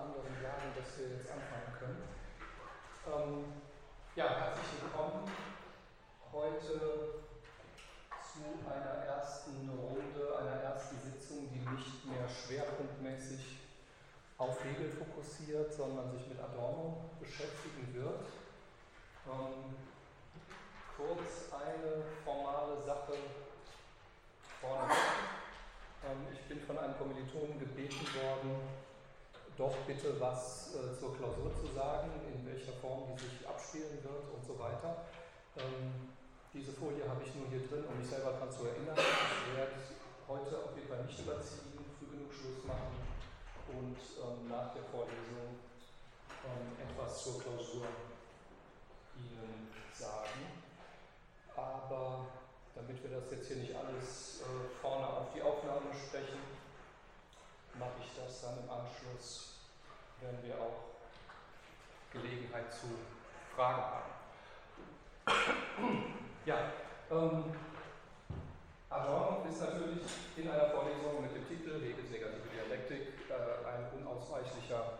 anderen sagen, dass wir jetzt anfangen können. Ähm, ja, herzlich willkommen heute zu einer ersten Runde, einer ersten Sitzung, die nicht mehr schwerpunktmäßig auf Hegel fokussiert, sondern sich mit Adorno beschäftigen wird. Ähm, kurz eine formale Sache vorne. Ähm, ich bin von einem Kommilitonen gebeten worden, doch bitte was äh, zur Klausur zu sagen, in welcher Form die sich abspielen wird und so weiter. Ähm, diese Folie habe ich nur hier drin, um mich selber daran zu erinnern. Ich werde heute auf jeden Fall nicht überziehen, früh genug Schluss machen und ähm, nach der Vorlesung ähm, etwas zur Klausur Ihnen sagen. Aber damit wir das jetzt hier nicht alles äh, vorne auf die Aufnahme sprechen, mache ich das dann im Anschluss werden wir auch Gelegenheit zu Fragen haben. Ja, ähm, Adorno ist natürlich in einer Vorlesung mit dem Titel Hegels negative Dialektik äh, ein unausweichlicher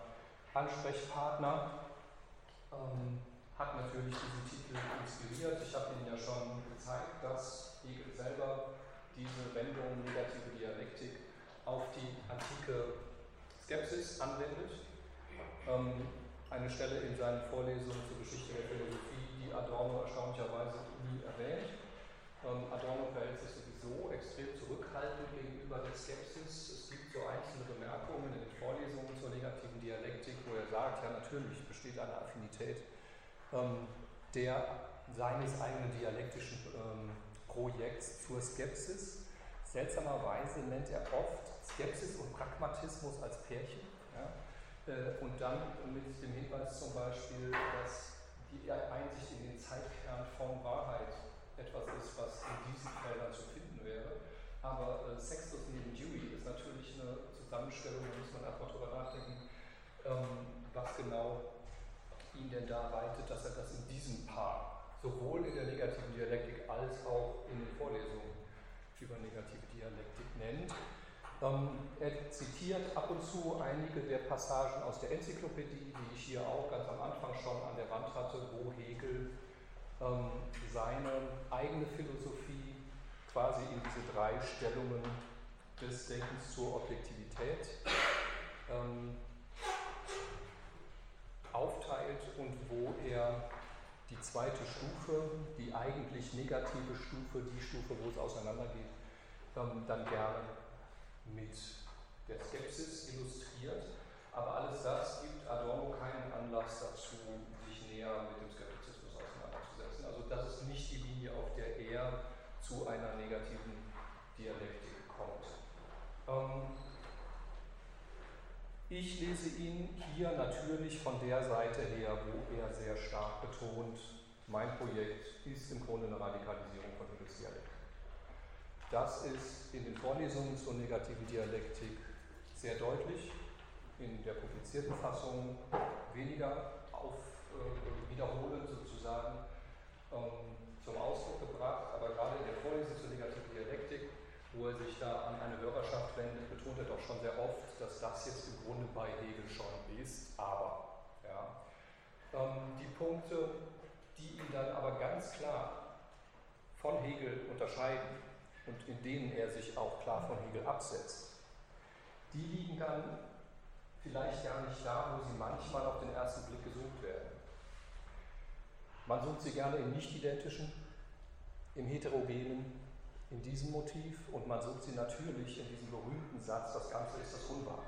Ansprechpartner. Ähm, hat natürlich diesen Titel inspiriert. Ich habe Ihnen ja schon gezeigt, dass Hegel selber diese Wendung negative Dialektik auf die antike Skepsis anwendet. Ähm, eine Stelle in seinen Vorlesungen zur Geschichte der Philosophie, die Adorno erstaunlicherweise nie erwähnt. Ähm, Adorno verhält sich sowieso extrem zurückhaltend gegenüber der Skepsis. Es gibt so einzelne Bemerkungen in den Vorlesungen zur negativen Dialektik, wo er sagt, ja natürlich besteht eine Affinität ähm, der seines eigenen dialektischen Projekts zur Skepsis. Seltsamerweise nennt er oft Skepsis und Pragmatismus als Pärchen. Ja? Äh, und dann mit dem Hinweis zum Beispiel, dass die Einsicht in den Zeitkern von Wahrheit etwas ist, was in diesen Feldern zu finden wäre. Aber äh, Sextus neben Dewey ist natürlich eine Zusammenstellung, da muss man einfach drüber nachdenken, ähm, was genau ihn denn da reitet, dass er das in diesem Paar, sowohl in der negativen Dialektik als auch in den Vorlesungen über negative Dialektik nennt. Ähm, er zitiert ab und zu einige der Passagen aus der Enzyklopädie, die ich hier auch ganz am Anfang schon an der Wand hatte, wo Hegel ähm, seine eigene Philosophie quasi in diese drei Stellungen des Denkens zur Objektivität ähm, aufteilt und wo er die zweite Stufe, die eigentlich negative Stufe, die Stufe, wo es auseinandergeht, ähm, dann gerne mit der Skepsis illustriert. Aber alles das gibt Adorno keinen Anlass dazu, sich näher mit dem Skeptizismus auseinanderzusetzen. Also das ist nicht die Linie, auf der er zu einer negativen Dialektik kommt. Ähm, ich lese ihn hier natürlich von der Seite her, wo er sehr stark betont, mein Projekt ist im Grunde eine Radikalisierung von Hegels Dialektik. Das ist in den Vorlesungen zur negativen Dialektik sehr deutlich, in der publizierten Fassung weniger auf, äh, wiederholend sozusagen ähm, zum Ausdruck gebracht, aber gerade in der Vorlesung zur negativen Dialektik, wo er sich da an eine Hörerschaft wendet, betont er doch schon sehr oft, dass das jetzt im Grunde bei Hegel schon ist, aber. Ja. Ähm, die Punkte, die ihn dann aber ganz klar von Hegel unterscheiden, und in denen er sich auch klar von Hegel absetzt, die liegen dann vielleicht gar nicht da, wo sie manchmal auf den ersten Blick gesucht werden. Man sucht sie gerne im nicht-identischen, im heterogenen, in diesem Motiv und man sucht sie natürlich in diesem berühmten Satz, das Ganze ist das Unwahre.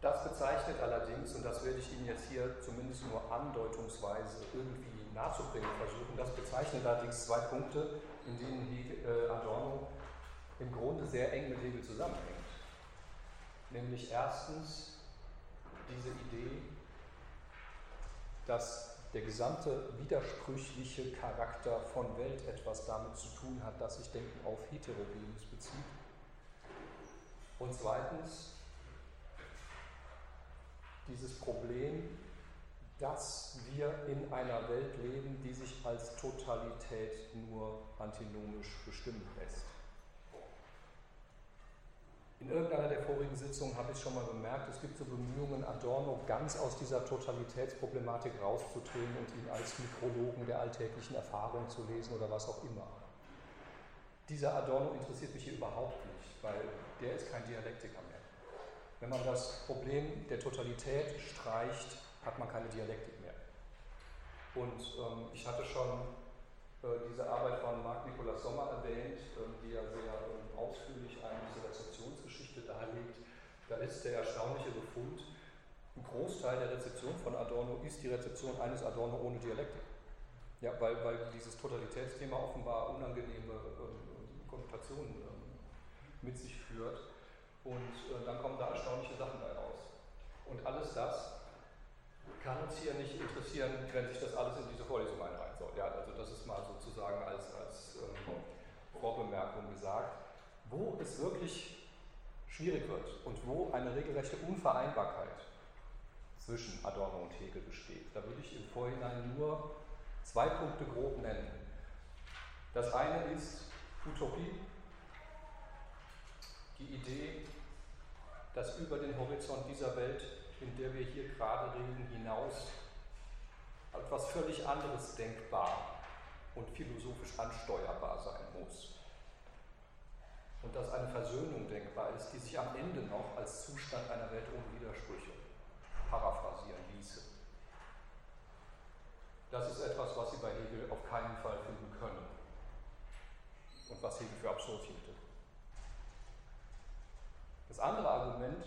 Das bezeichnet allerdings, und das werde ich Ihnen jetzt hier zumindest nur andeutungsweise irgendwie nahezubringen versuchen, das bezeichnet allerdings zwei Punkte, in denen Hegel, äh, Adorno im Grunde sehr eng mit Hegel zusammenhängt. Nämlich erstens diese Idee, dass der gesamte widersprüchliche Charakter von Welt etwas damit zu tun hat, dass sich Denken auf Heterogenes bezieht. Und zweitens dieses Problem, dass wir in einer Welt leben, die sich als Totalität nur antinomisch bestimmen lässt. In irgendeiner der vorigen Sitzungen habe ich schon mal bemerkt, es gibt so Bemühungen, Adorno ganz aus dieser Totalitätsproblematik rauszudrehen und ihn als Mikrologen der alltäglichen Erfahrung zu lesen oder was auch immer. Dieser Adorno interessiert mich hier überhaupt nicht, weil der ist kein Dialektiker mehr. Wenn man das Problem der Totalität streicht, hat man keine Dialektik mehr. Und ähm, ich hatte schon äh, diese Arbeit von Marc Nikolaus Sommer erwähnt, äh, die ja sehr äh, ausführlich eine Rezeptionsgeschichte darlegt. Da ist der erstaunliche Befund, ein Großteil der Rezeption von Adorno ist die Rezeption eines Adorno ohne Dialektik. Ja, weil, weil dieses Totalitätsthema offenbar unangenehme ähm, Konnotationen ähm, mit sich führt. Und äh, dann kommen da erstaunliche Sachen bei raus. Und alles das kann uns hier nicht interessieren, wenn sich das alles in diese Vorlesung einreihen soll. Ja, also das ist mal sozusagen als, als ähm, Vorbemerkung gesagt. Wo es wirklich schwierig wird und wo eine regelrechte Unvereinbarkeit zwischen Adorno und Hegel besteht, da würde ich im Vorhinein nur zwei Punkte grob nennen. Das eine ist Utopie, die Idee, dass über den Horizont dieser Welt in der wir hier gerade reden, hinaus etwas völlig anderes denkbar und philosophisch ansteuerbar sein muss. Und dass eine Versöhnung denkbar ist, die sich am Ende noch als Zustand einer Welt ohne Widersprüche paraphrasieren ließe. Das ist etwas, was Sie bei Hegel auf keinen Fall finden können und was Hegel für absurd hielte. Das andere Argument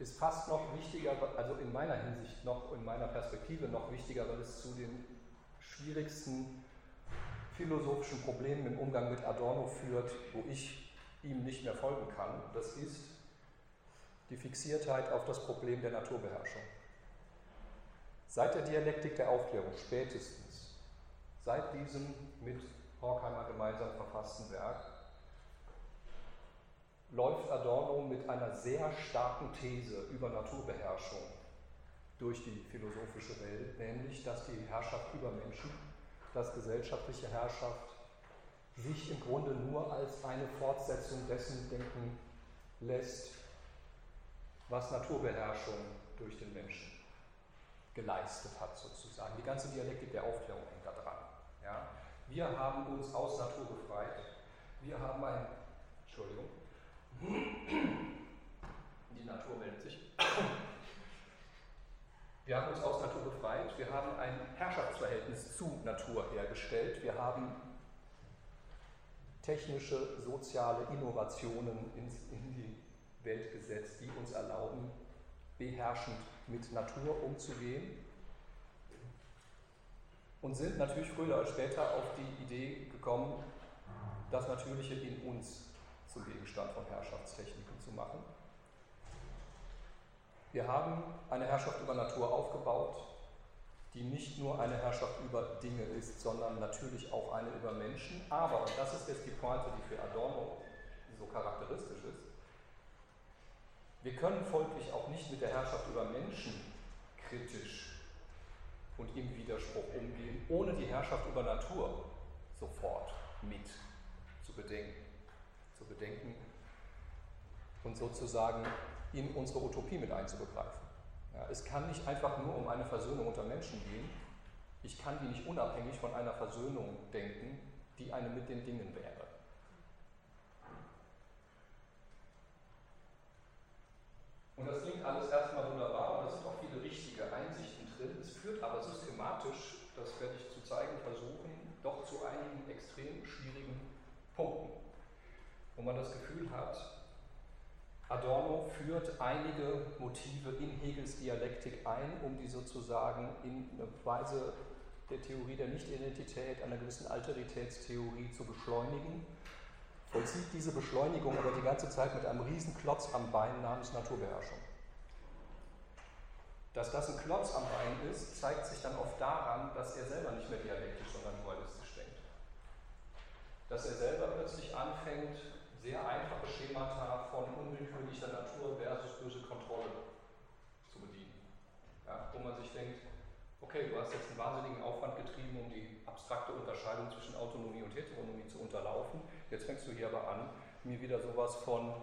ist fast noch wichtiger, also in meiner Hinsicht noch, in meiner Perspektive noch wichtiger, weil es zu den schwierigsten philosophischen Problemen im Umgang mit Adorno führt, wo ich ihm nicht mehr folgen kann. Das ist die Fixiertheit auf das Problem der Naturbeherrschung. Seit der Dialektik der Aufklärung spätestens, seit diesem mit Horkheimer gemeinsam verfassten Werk, läuft Adorno mit einer sehr starken These über Naturbeherrschung durch die philosophische Welt, nämlich dass die Herrschaft über Menschen, dass gesellschaftliche Herrschaft sich im Grunde nur als eine Fortsetzung dessen denken lässt, was Naturbeherrschung durch den Menschen geleistet hat, sozusagen. Die ganze Dialektik der Aufklärung hängt da dran. Ja? Wir haben uns aus Natur befreit. Wir haben ein, Entschuldigung, die Natur meldet sich. Wir haben uns aus Natur befreit, wir haben ein Herrschaftsverhältnis zu Natur hergestellt, wir haben technische, soziale Innovationen in die Welt gesetzt, die uns erlauben, beherrschend mit Natur umzugehen. Und sind natürlich früher oder später auf die Idee gekommen, das Natürliche in uns zum Gegenstand von Herrschaftstechniken zu machen. Wir haben eine Herrschaft über Natur aufgebaut, die nicht nur eine Herrschaft über Dinge ist, sondern natürlich auch eine über Menschen. Aber, und das ist jetzt die Pointe, die für Adorno so charakteristisch ist, wir können folglich auch nicht mit der Herrschaft über Menschen kritisch und im Widerspruch umgehen, ohne die Herrschaft über Natur sofort mit zu bedenken bedenken und sozusagen in unsere Utopie mit einzubegreifen. Ja, es kann nicht einfach nur um eine Versöhnung unter Menschen gehen. Ich kann die nicht unabhängig von einer Versöhnung denken, die eine mit den Dingen wäre. Und das klingt alles erstmal wunderbar und es sind auch viele richtige Einsichten drin. Es führt aber systematisch, das werde ich zu zeigen versuchen, doch zu einigen extrem schwierigen Punkten wo man das Gefühl hat, Adorno führt einige Motive in Hegels Dialektik ein, um die sozusagen in eine Weise der Theorie der Nichtidentität, einer gewissen Alteritätstheorie zu beschleunigen, vollzieht diese Beschleunigung aber die ganze Zeit mit einem riesen Klotz am Bein namens Naturbeherrschung. Dass das ein Klotz am Bein ist, zeigt sich dann oft daran, dass er selber nicht mehr dialektisch, sondern dualistisch denkt. Dass er selber plötzlich anfängt, sehr einfache Schemata von unwillkürlicher Natur versus böse Kontrolle zu bedienen. Ja, wo man sich denkt, okay, du hast jetzt einen wahnsinnigen Aufwand getrieben, um die abstrakte Unterscheidung zwischen Autonomie und Heteronomie zu unterlaufen. Jetzt fängst du hier aber an, mir wieder sowas von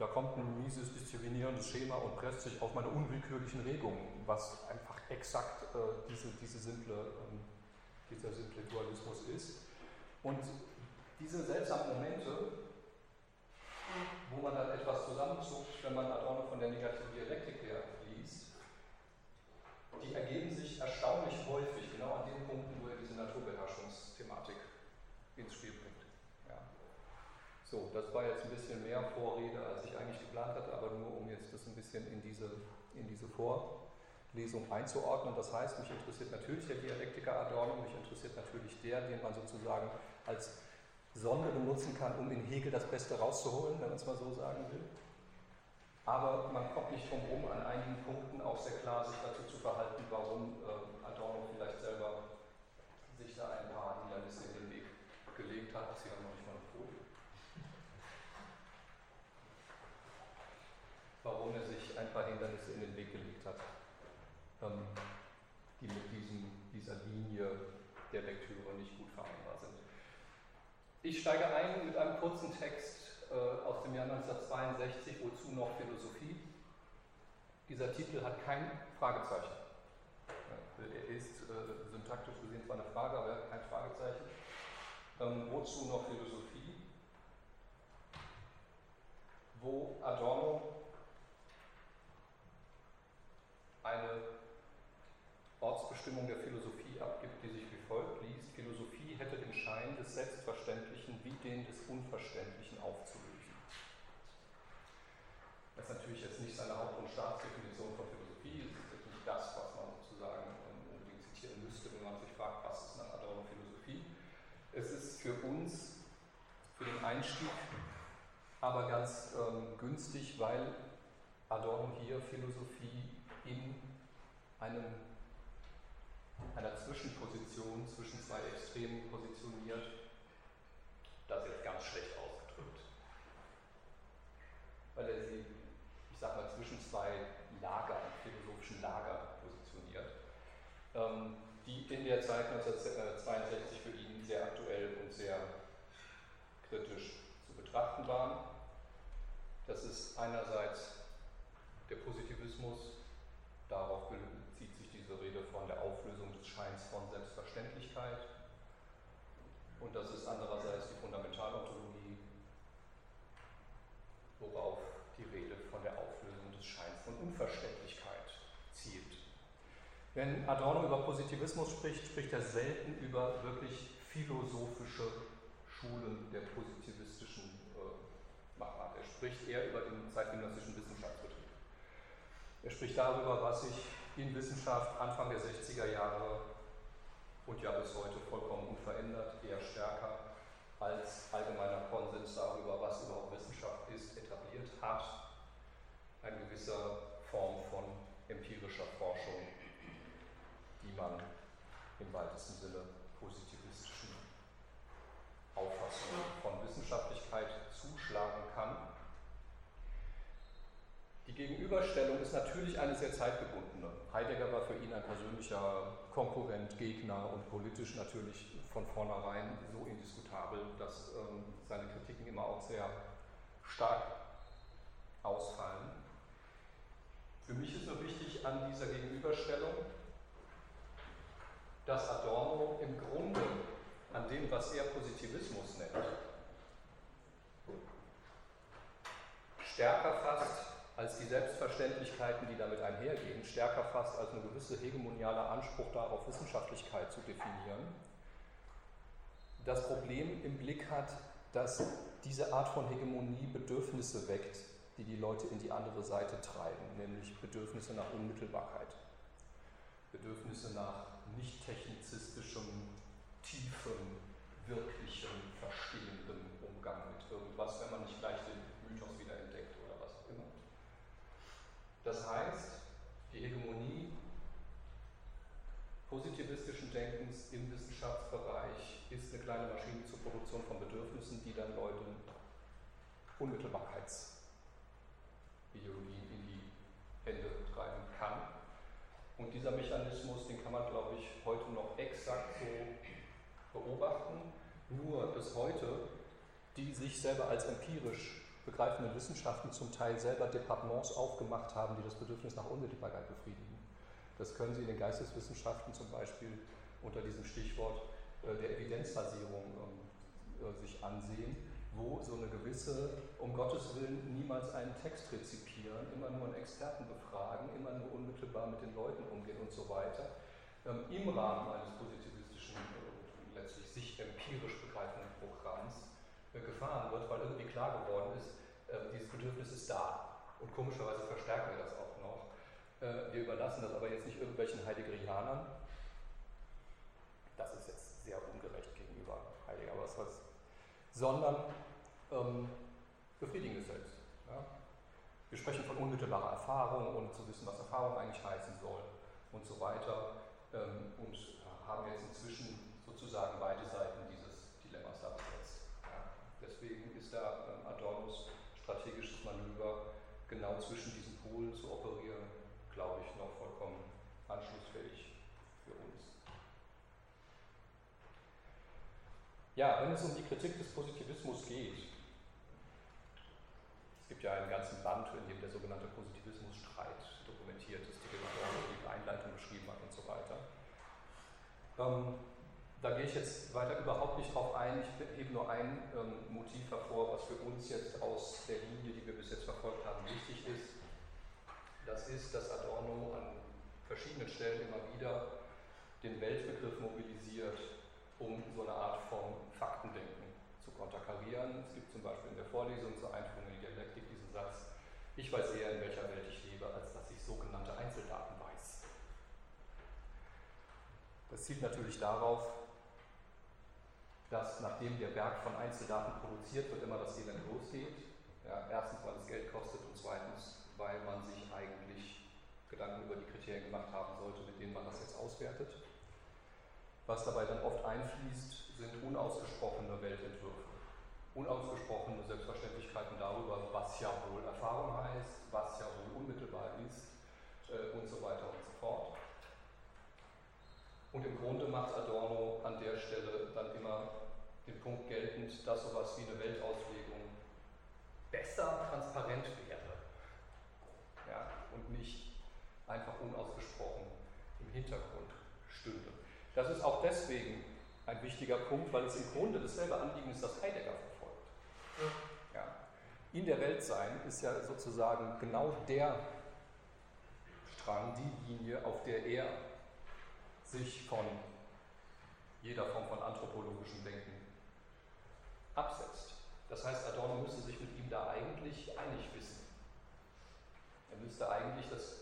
da kommt ein mieses, disziplinierendes Schema und presst sich auf meine unwillkürlichen Regungen, was einfach exakt äh, diese, diese simple, ähm, dieser simple Dualismus ist. Und diese seltsamen Momente, wo man dann etwas zusammenzuckt, wenn man Adorno von der negativen Dialektik her liest, die ergeben sich erstaunlich häufig genau an den Punkten, wo er diese Naturbeherrschungsthematik ins Spiel bringt. Ja. So, das war jetzt ein bisschen mehr Vorrede, als ich eigentlich geplant hatte, aber nur um jetzt das ein bisschen in diese, in diese Vorlesung einzuordnen. Das heißt, mich interessiert natürlich der Dialektiker Adorno, mich interessiert natürlich der, den man sozusagen als Sonde benutzen kann, um in Hegel das Beste rauszuholen, wenn man es mal so sagen will. Aber man kommt nicht drum herum, an einigen Punkten auch sehr klar sich dazu zu verhalten, warum äh, Adorno vielleicht selber sich da ein paar Hindernisse in den Weg gelegt hat. Sie haben noch nicht mal eine Folie. Warum er sich ein paar Hindernisse in den Weg gelegt hat, ähm, die mit diesem, dieser Linie der Lektüre nicht gut vereinbar sind. Ich steige ein mit einem kurzen Text äh, aus dem Jahr 1962, wozu noch Philosophie. Dieser Titel hat kein Fragezeichen. Er ist äh, syntaktisch gesehen zwar eine Frage, aber er hat kein Fragezeichen. Ähm, wozu noch Philosophie? Wo Adorno eine Ortsbestimmung der Philosophie abgibt, die sich wie folgt liest. Philosophie hätte den Schein des Selbstverständlichen wie den des Unverständlichen aufzulösen. Das ist natürlich jetzt nicht seine Haupt- und Staatsdefinition von Philosophie, das ist nicht das, was man sozusagen unbedingt zitieren müsste, wenn man sich fragt, was ist nach Adorno Philosophie. Es ist für uns, für den Einstieg, aber ganz ähm, günstig, weil Adorno hier Philosophie in einem einer Zwischenposition zwischen zwei Extremen positioniert. Das ist jetzt ganz schlecht ausgedrückt. Weil er sie, ich sag mal, zwischen zwei Lager, philosophischen Lager positioniert, ähm, die in der Zeit 1962 für ihn sehr aktuell und sehr kritisch zu betrachten waren. Das ist einerseits der Positivismus, darauf bezieht sich diese Rede von der des Scheins von Selbstverständlichkeit. Und das ist andererseits die Fundamentalontologie, worauf die Rede von der Auflösung des Scheins von Unverständlichkeit zielt. Wenn Adorno über Positivismus spricht, spricht er selten über wirklich philosophische Schulen der positivistischen äh, Machart. Er spricht eher über den zeitgenössischen Wissenschaftsbetrieb. Er spricht darüber, was sich in Wissenschaft Anfang der 60er Jahre und ja bis heute vollkommen unverändert, eher stärker als allgemeiner Konsens darüber, was überhaupt Wissenschaft ist, etabliert hat. Eine gewisse Form von empirischer Forschung, die man im weitesten Sinne positivistischen Auffassungen von Wissenschaftlichkeit zuschlagen kann. Gegenüberstellung ist natürlich eine sehr zeitgebundene. Heidegger war für ihn ein persönlicher Konkurrent, Gegner und politisch natürlich von vornherein so indiskutabel, dass ähm, seine Kritiken immer auch sehr stark ausfallen. Für mich ist nur wichtig an dieser Gegenüberstellung, dass Adorno im Grunde an dem, was er Positivismus nennt, stärker fasst als die Selbstverständlichkeiten, die damit einhergehen, stärker fast als ein gewisser hegemonialer Anspruch darauf, Wissenschaftlichkeit zu definieren, das Problem im Blick hat, dass diese Art von Hegemonie Bedürfnisse weckt, die die Leute in die andere Seite treiben, nämlich Bedürfnisse nach Unmittelbarkeit, Bedürfnisse nach nicht technizistischem, tiefem, wirklichem, verstehendem Umgang mit irgendwas, wenn man nicht gleich den Mythos wieder entdeckt oder was auch immer. Das heißt, die Hegemonie positivistischen Denkens im Wissenschaftsbereich ist eine kleine Maschine zur Produktion von Bedürfnissen, die dann Leuten Unmittelbarkeitsideologien in die Hände treiben kann. Und dieser Mechanismus, den kann man, glaube ich, heute noch exakt so beobachten, nur dass heute die sich selber als empirisch begreifenden Wissenschaften zum Teil selber Departements aufgemacht haben, die das Bedürfnis nach Unmittelbarkeit befriedigen. Das können Sie in den Geisteswissenschaften zum Beispiel unter diesem Stichwort äh, der Evidenzbasierung ähm, äh, sich ansehen, wo so eine gewisse, um Gottes Willen, niemals einen Text rezipieren, immer nur einen Experten befragen, immer nur unmittelbar mit den Leuten umgehen und so weiter, ähm, im Rahmen eines positivistischen, äh, letztlich sich empirisch begreifenden Programms gefahren wird, weil irgendwie klar geworden ist, dieses Bedürfnis ist da. Und komischerweise verstärken wir das auch noch. Wir überlassen das aber jetzt nicht irgendwelchen Heideggerianern, das ist jetzt sehr ungerecht gegenüber Heidegger, was heißt, sondern ähm, befriedigen es selbst. Ja? Wir sprechen von unmittelbarer Erfahrung, ohne zu wissen, was Erfahrung eigentlich heißen soll und so weiter ähm, und haben jetzt inzwischen sozusagen beide Seiten dieses Dilemmas da besetzt. Ja? Deswegen ist da ähm, Adornos Manöver genau zwischen diesen Polen zu operieren, glaube ich, noch vollkommen anschlussfähig. Ja, wenn es um die Kritik des Positivismus geht, es gibt ja einen ganzen Band, in dem der sogenannte Positivismusstreit dokumentiert ist, die die Einleitung beschrieben hat und so weiter. Ähm, da gehe ich jetzt weiter überhaupt nicht drauf ein. Ich hebe nur ein ähm, Motiv hervor, was für uns jetzt aus der Linie, die wir bis jetzt verfolgt haben, wichtig ist. Das ist, dass Adorno an verschiedenen Stellen immer wieder den Weltbegriff mobilisiert, um so eine Art von Faktendenken zu konterkarieren. Es gibt zum Beispiel in der Vorlesung zur Einführung in die Dialektik diesen Satz, ich weiß eher, in welcher Welt ich lebe, als dass ich sogenannte Einzeldaten weiß. Das zielt natürlich darauf, dass nachdem der Berg von Einzeldaten produziert wird, immer das Elend losgeht. Ja, erstens, weil es Geld kostet und zweitens, weil man sich eigentlich Gedanken über die Kriterien gemacht haben sollte, mit denen man das jetzt auswertet. Was dabei dann oft einfließt, sind unausgesprochene Weltentwürfe. Unausgesprochene Selbstverständlichkeiten darüber, was ja wohl Erfahrung heißt, was ja wohl unmittelbar ist äh, und so weiter und so fort. Und im Grunde macht Adorno an der Stelle dann immer den Punkt geltend, dass sowas wie eine Weltauslegung besser transparent wäre ja, und nicht einfach unausgesprochen im Hintergrund stünde. Das ist auch deswegen ein wichtiger Punkt, weil es im Grunde dasselbe Anliegen ist, das Heidegger verfolgt. Ja. In der Welt sein ist ja sozusagen genau der Strang, die Linie, auf der er sich von jeder Form von anthropologischem Denken absetzt. Das heißt, Adorno müsste sich mit ihm da eigentlich einig wissen. Er müsste eigentlich das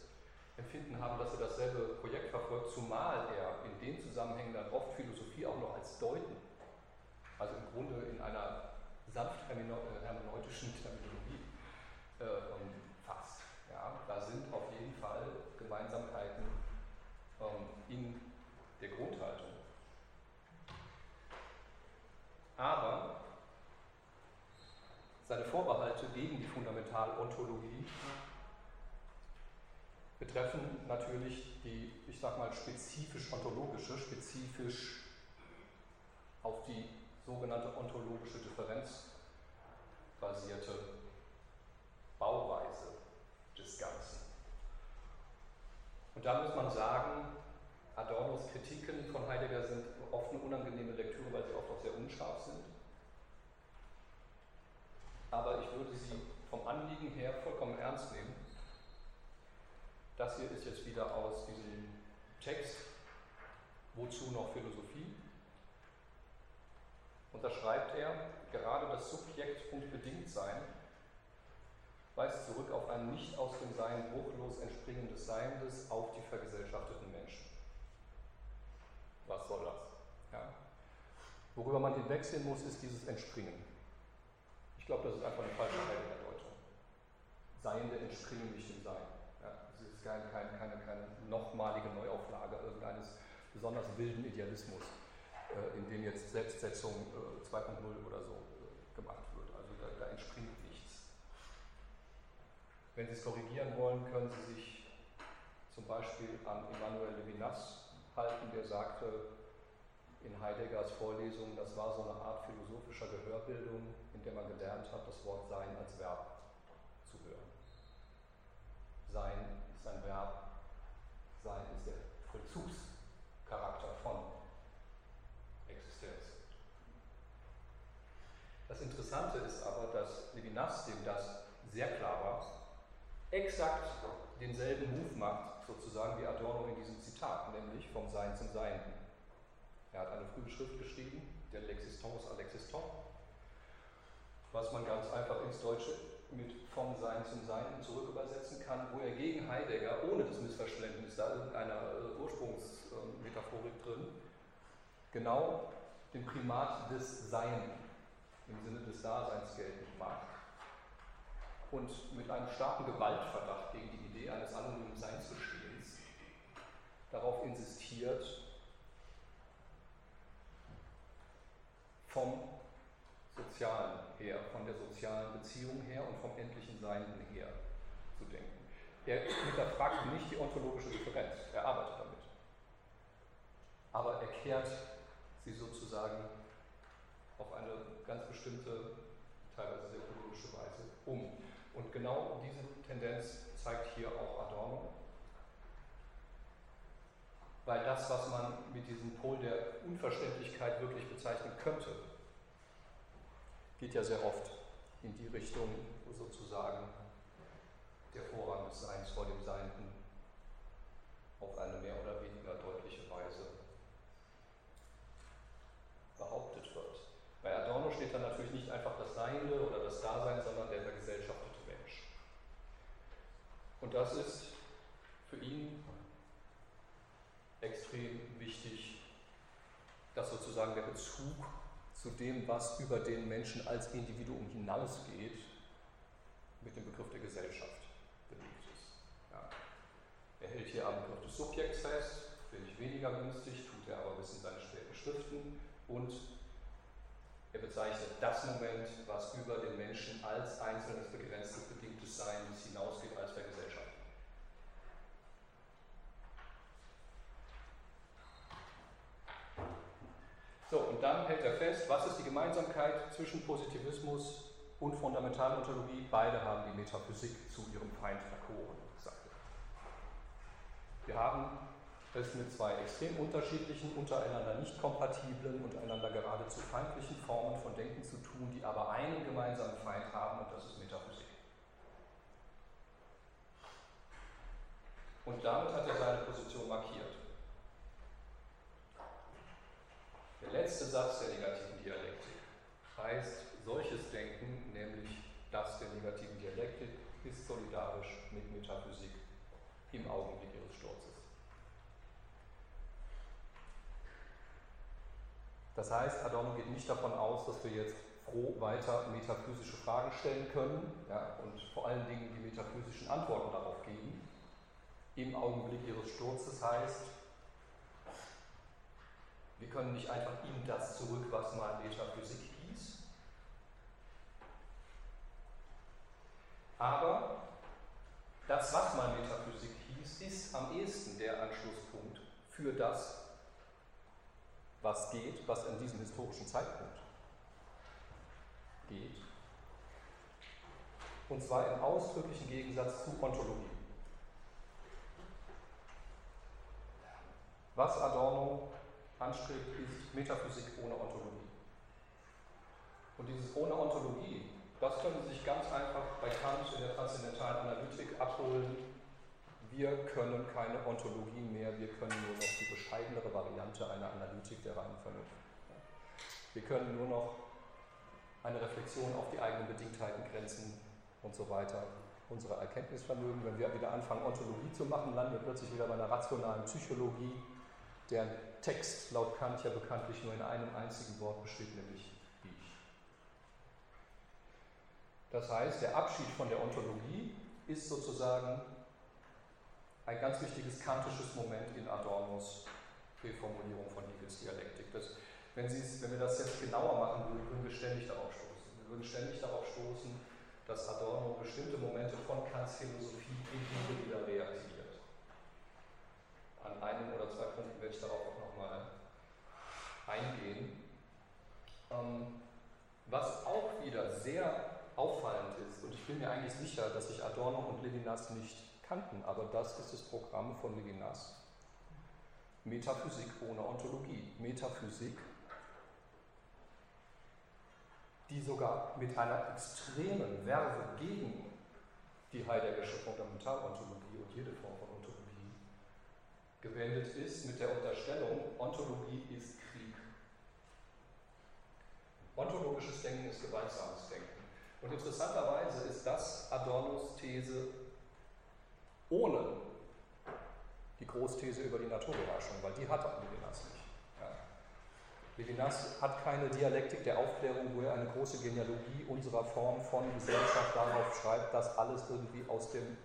Empfinden haben, dass er dasselbe Projekt verfolgt, zumal er in den Zusammenhängen dann oft Philosophie auch noch als Deuten, also im Grunde in einer sanft hermeneutischen Terminologie äh, fasst. Ja, da sind auf jeden Fall Gemeinsamkeiten ähm, in der Grundhaltung. Aber seine Vorbehalte gegen die Fundamentalontologie betreffen natürlich die, ich sag mal, spezifisch ontologische, spezifisch auf die sogenannte ontologische Differenz basierte Bauweise des Ganzen. Und da muss man sagen, Adornos Kritiken von Heidegger sind oft eine unangenehme Lektüre, weil sie oft auch sehr unscharf sind. Aber ich würde sie vom Anliegen her vollkommen ernst nehmen das hier ist jetzt wieder aus diesem Text, wozu noch Philosophie? Und da schreibt er, gerade das Subjekt und Bedingtsein weist zurück auf ein nicht aus dem Sein bruchlos entspringendes Seiendes auf die vergesellschafteten Menschen. Was soll das? Ja? Worüber man hinwegsehen muss, ist dieses Entspringen. Ich glaube, das ist einfach eine falsche Heidegger-Deutung. Seiende entspringen nicht dem Sein ist kein, kein, keine, keine nochmalige Neuauflage irgendeines besonders wilden Idealismus, äh, in dem jetzt Selbstsetzung äh, 2.0 oder so äh, gemacht wird. Also da, da, entspringt nichts. Wenn Sie es korrigieren wollen, können Sie sich zum Beispiel an Emmanuel Levinas halten, der sagte, in Heideggers Vorlesungen, das war so eine Art philosophischer Gehörbildung, in der man gelernt hat, das Wort Sein als Verb. Sein ist ein Verb, Sein ist der Vollzugscharakter von Existenz. Das Interessante ist aber, dass Levinas, dem das sehr klar war, exakt denselben Move macht, sozusagen wie Adorno in diesem Zitat, nämlich vom Sein zum Sein. Er hat eine frühe Schrift geschrieben, der L'existence à l'existant, was man ganz einfach ins Deutsche mit vom Sein zum Sein zurück übersetzen kann, wo er gegen Heidegger, ohne das Missverständnis, da irgendeiner äh, Ursprungsmetaphorik drin, genau den Primat des Sein im Sinne des Daseins geltend macht und mit einem starken Gewaltverdacht gegen die Idee eines anonymen Seinsbestehens darauf insistiert, vom Sozialen her, von der sozialen Beziehung her und vom endlichen Sein her zu denken. Er hinterfragt nicht die ontologische Differenz, er arbeitet damit. Aber er kehrt sie sozusagen auf eine ganz bestimmte, teilweise sehr ökologische Weise um. Und genau diese Tendenz zeigt hier auch Adorno, weil das, was man mit diesem Pol der Unverständlichkeit wirklich bezeichnen könnte, geht ja sehr oft in die Richtung, wo sozusagen der Vorrang des Seins vor dem Seienden auf eine mehr oder weniger deutliche Weise behauptet wird. Bei Adorno steht dann natürlich nicht einfach das Seiende oder das Dasein, sondern der vergesellschaftete Mensch. Und das ist für ihn extrem wichtig, dass sozusagen der Bezug zu dem, was über den Menschen als Individuum hinausgeht, mit dem Begriff der Gesellschaft belegt ist. Ja. Er hält hier am Begriff des Subjekts fest, finde ich weniger günstig, tut er aber bis in seine späten Schriften und er bezeichnet das Moment, was über den Menschen als einzelnes begrenztes, bedingtes Sein hinausgeht, als Vergesellschaftung. So, und dann hält er fest, was ist die Gemeinsamkeit zwischen Positivismus und Fundamentalontologie? Beide haben die Metaphysik zu ihrem Feind verkoren, sagt er. Wir haben es mit zwei extrem unterschiedlichen, untereinander nicht kompatiblen und einander geradezu feindlichen Formen von Denken zu tun, die aber einen gemeinsamen Feind haben, und das ist Metaphysik. Und damit hat er seine Position markiert. Der letzte Satz der negativen Dialektik heißt, solches Denken, nämlich das der negativen Dialektik, ist solidarisch mit Metaphysik im Augenblick ihres Sturzes. Das heißt, Adorno geht nicht davon aus, dass wir jetzt froh weiter metaphysische Fragen stellen können ja, und vor allen Dingen die metaphysischen Antworten darauf geben. Im Augenblick ihres Sturzes heißt, wir können nicht einfach ihm das zurück, was mal Metaphysik hieß. Aber das, was mal Metaphysik hieß, ist am ehesten der Anschlusspunkt für das, was geht, was in diesem historischen Zeitpunkt geht. Und zwar im ausdrücklichen Gegensatz zu Ontologie. Was Adorno anstrebt, ist Metaphysik ohne Ontologie. Und dieses ohne Ontologie, das können Sie sich ganz einfach bei Kant in der transzendentalen Analytik abholen. Wir können keine Ontologie mehr, wir können nur noch die bescheidenere Variante einer Analytik der reinen Vernunft. Wir können nur noch eine Reflexion auf die eigenen Bedingtheiten, Grenzen und so weiter, unsere Erkenntnisvermögen. Wenn wir wieder anfangen, Ontologie zu machen, landen wir plötzlich wieder bei einer rationalen Psychologie, deren Text laut Kant ja bekanntlich nur in einem einzigen Wort besteht, nämlich ich. Das heißt, der Abschied von der Ontologie ist sozusagen ein ganz wichtiges kantisches Moment in Adornos Reformulierung von Hegels Dialektik. Das, wenn, wenn wir das jetzt genauer machen würden, würden wir ständig darauf stoßen. Wir würden ständig darauf stoßen, dass Adorno bestimmte Momente von Kants Philosophie in Hegel wieder reaktiviert. An einem oder zwei Punkten werde ich darauf auch nochmal eingehen. Ähm, was auch wieder sehr auffallend ist, und ich bin mir eigentlich sicher, dass sich Adorno und Levinas nicht kannten, aber das ist das Programm von Levinas. Metaphysik ohne Ontologie. Metaphysik, die sogar mit einer extremen Werbe gegen die Heideggersche Fundamentalontologie und jede Form von Ontologie gewendet ist mit der Unterstellung, Ontologie ist Krieg. Ontologisches Denken ist gewaltsames Denken. Und interessanterweise ist das Adornos These ohne die Großthese über die Naturbeherrschung, weil die hat Levinas nicht. Ja. Levinas hat keine Dialektik der Aufklärung, wo er eine große Genealogie unserer Form von Gesellschaft darauf schreibt, dass alles irgendwie aus dem